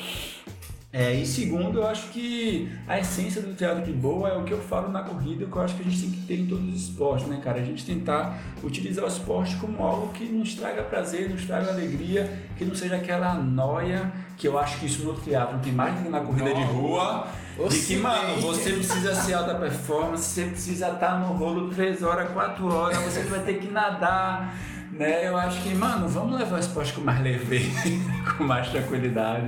É, e segundo, eu acho que a essência do teatro de boa é o que eu falo na corrida, que eu acho que a gente tem que ter em todos os esportes, né, cara? A gente tentar utilizar o esporte como algo que nos traga prazer, nos traga alegria, que não seja aquela noia, que eu acho que isso no teatro tem mais do que na corrida Nossa. de rua. De que, mano, você precisa ser alta performance, você precisa estar no rolo 3 horas, 4 horas, você vai ter que nadar né? Eu acho que, mano, vamos levar o esporte com mais leveza, com mais tranquilidade.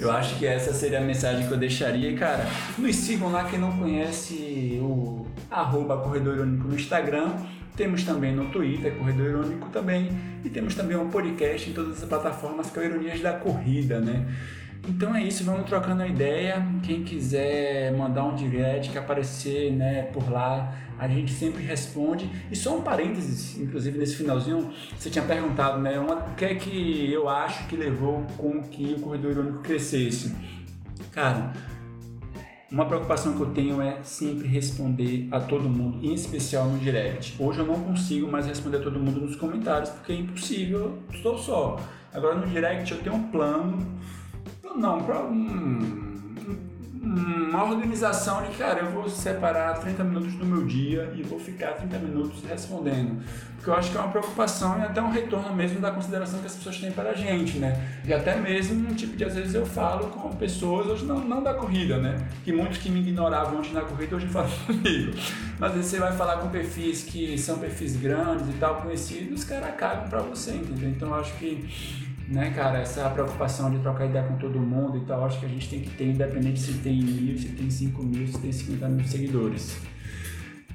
Eu acho que essa seria a mensagem que eu deixaria. E, cara, nos sigam lá quem não conhece o arroba Corredor Irônico no Instagram. Temos também no Twitter, Corredor Irônico também. E temos também um podcast em todas as plataformas que é o Ironias da Corrida, né? Então é isso, vamos trocando a ideia. Quem quiser mandar um direct, que aparecer né, por lá, a gente sempre responde. E só um parênteses, inclusive nesse finalzinho, você tinha perguntado, né? Uma, o que é que eu acho que levou com que o corredor irônico crescesse? Cara, uma preocupação que eu tenho é sempre responder a todo mundo, em especial no direct. Hoje eu não consigo mais responder a todo mundo nos comentários, porque é impossível, estou só. Agora no direct eu tenho um plano não, para um, uma organização de, cara, eu vou separar 30 minutos do meu dia e vou ficar 30 minutos respondendo. Porque eu acho que é uma preocupação e até um retorno mesmo da consideração que as pessoas têm para a gente, né? E até mesmo, tipo, de às vezes eu falo com pessoas, hoje não, não da corrida, né? Que muitos que me ignoravam antes na corrida hoje falam comigo. Mas às vezes você vai falar com perfis que são perfis grandes e tal, conhecidos, os caras cagam para você, entendeu? Então eu acho que né, cara, essa preocupação de trocar ideia com todo mundo e tal, acho que a gente tem que ter, independente se tem mil, se tem cinco mil, se tem 50 mil seguidores.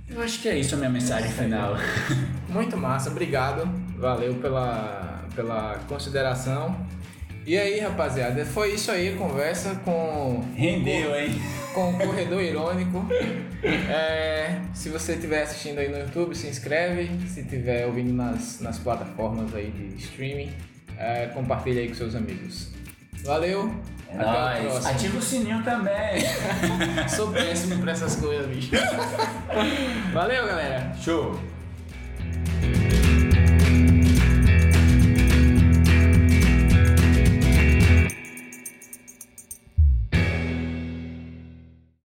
Eu acho que é isso a minha mensagem final. Muito massa, obrigado, valeu pela, pela consideração. E aí, rapaziada, foi isso aí, conversa com. Rendeu, com, hein? Com o Corredor Irônico. É, se você estiver assistindo aí no YouTube, se inscreve. Se estiver ouvindo nas, nas plataformas aí de streaming, é, compartilha aí com seus amigos. Valeu! É Até nóis. a próxima. Ativa o sininho também. Sou péssimo pra essas coisas, bicho. Valeu, galera. Show!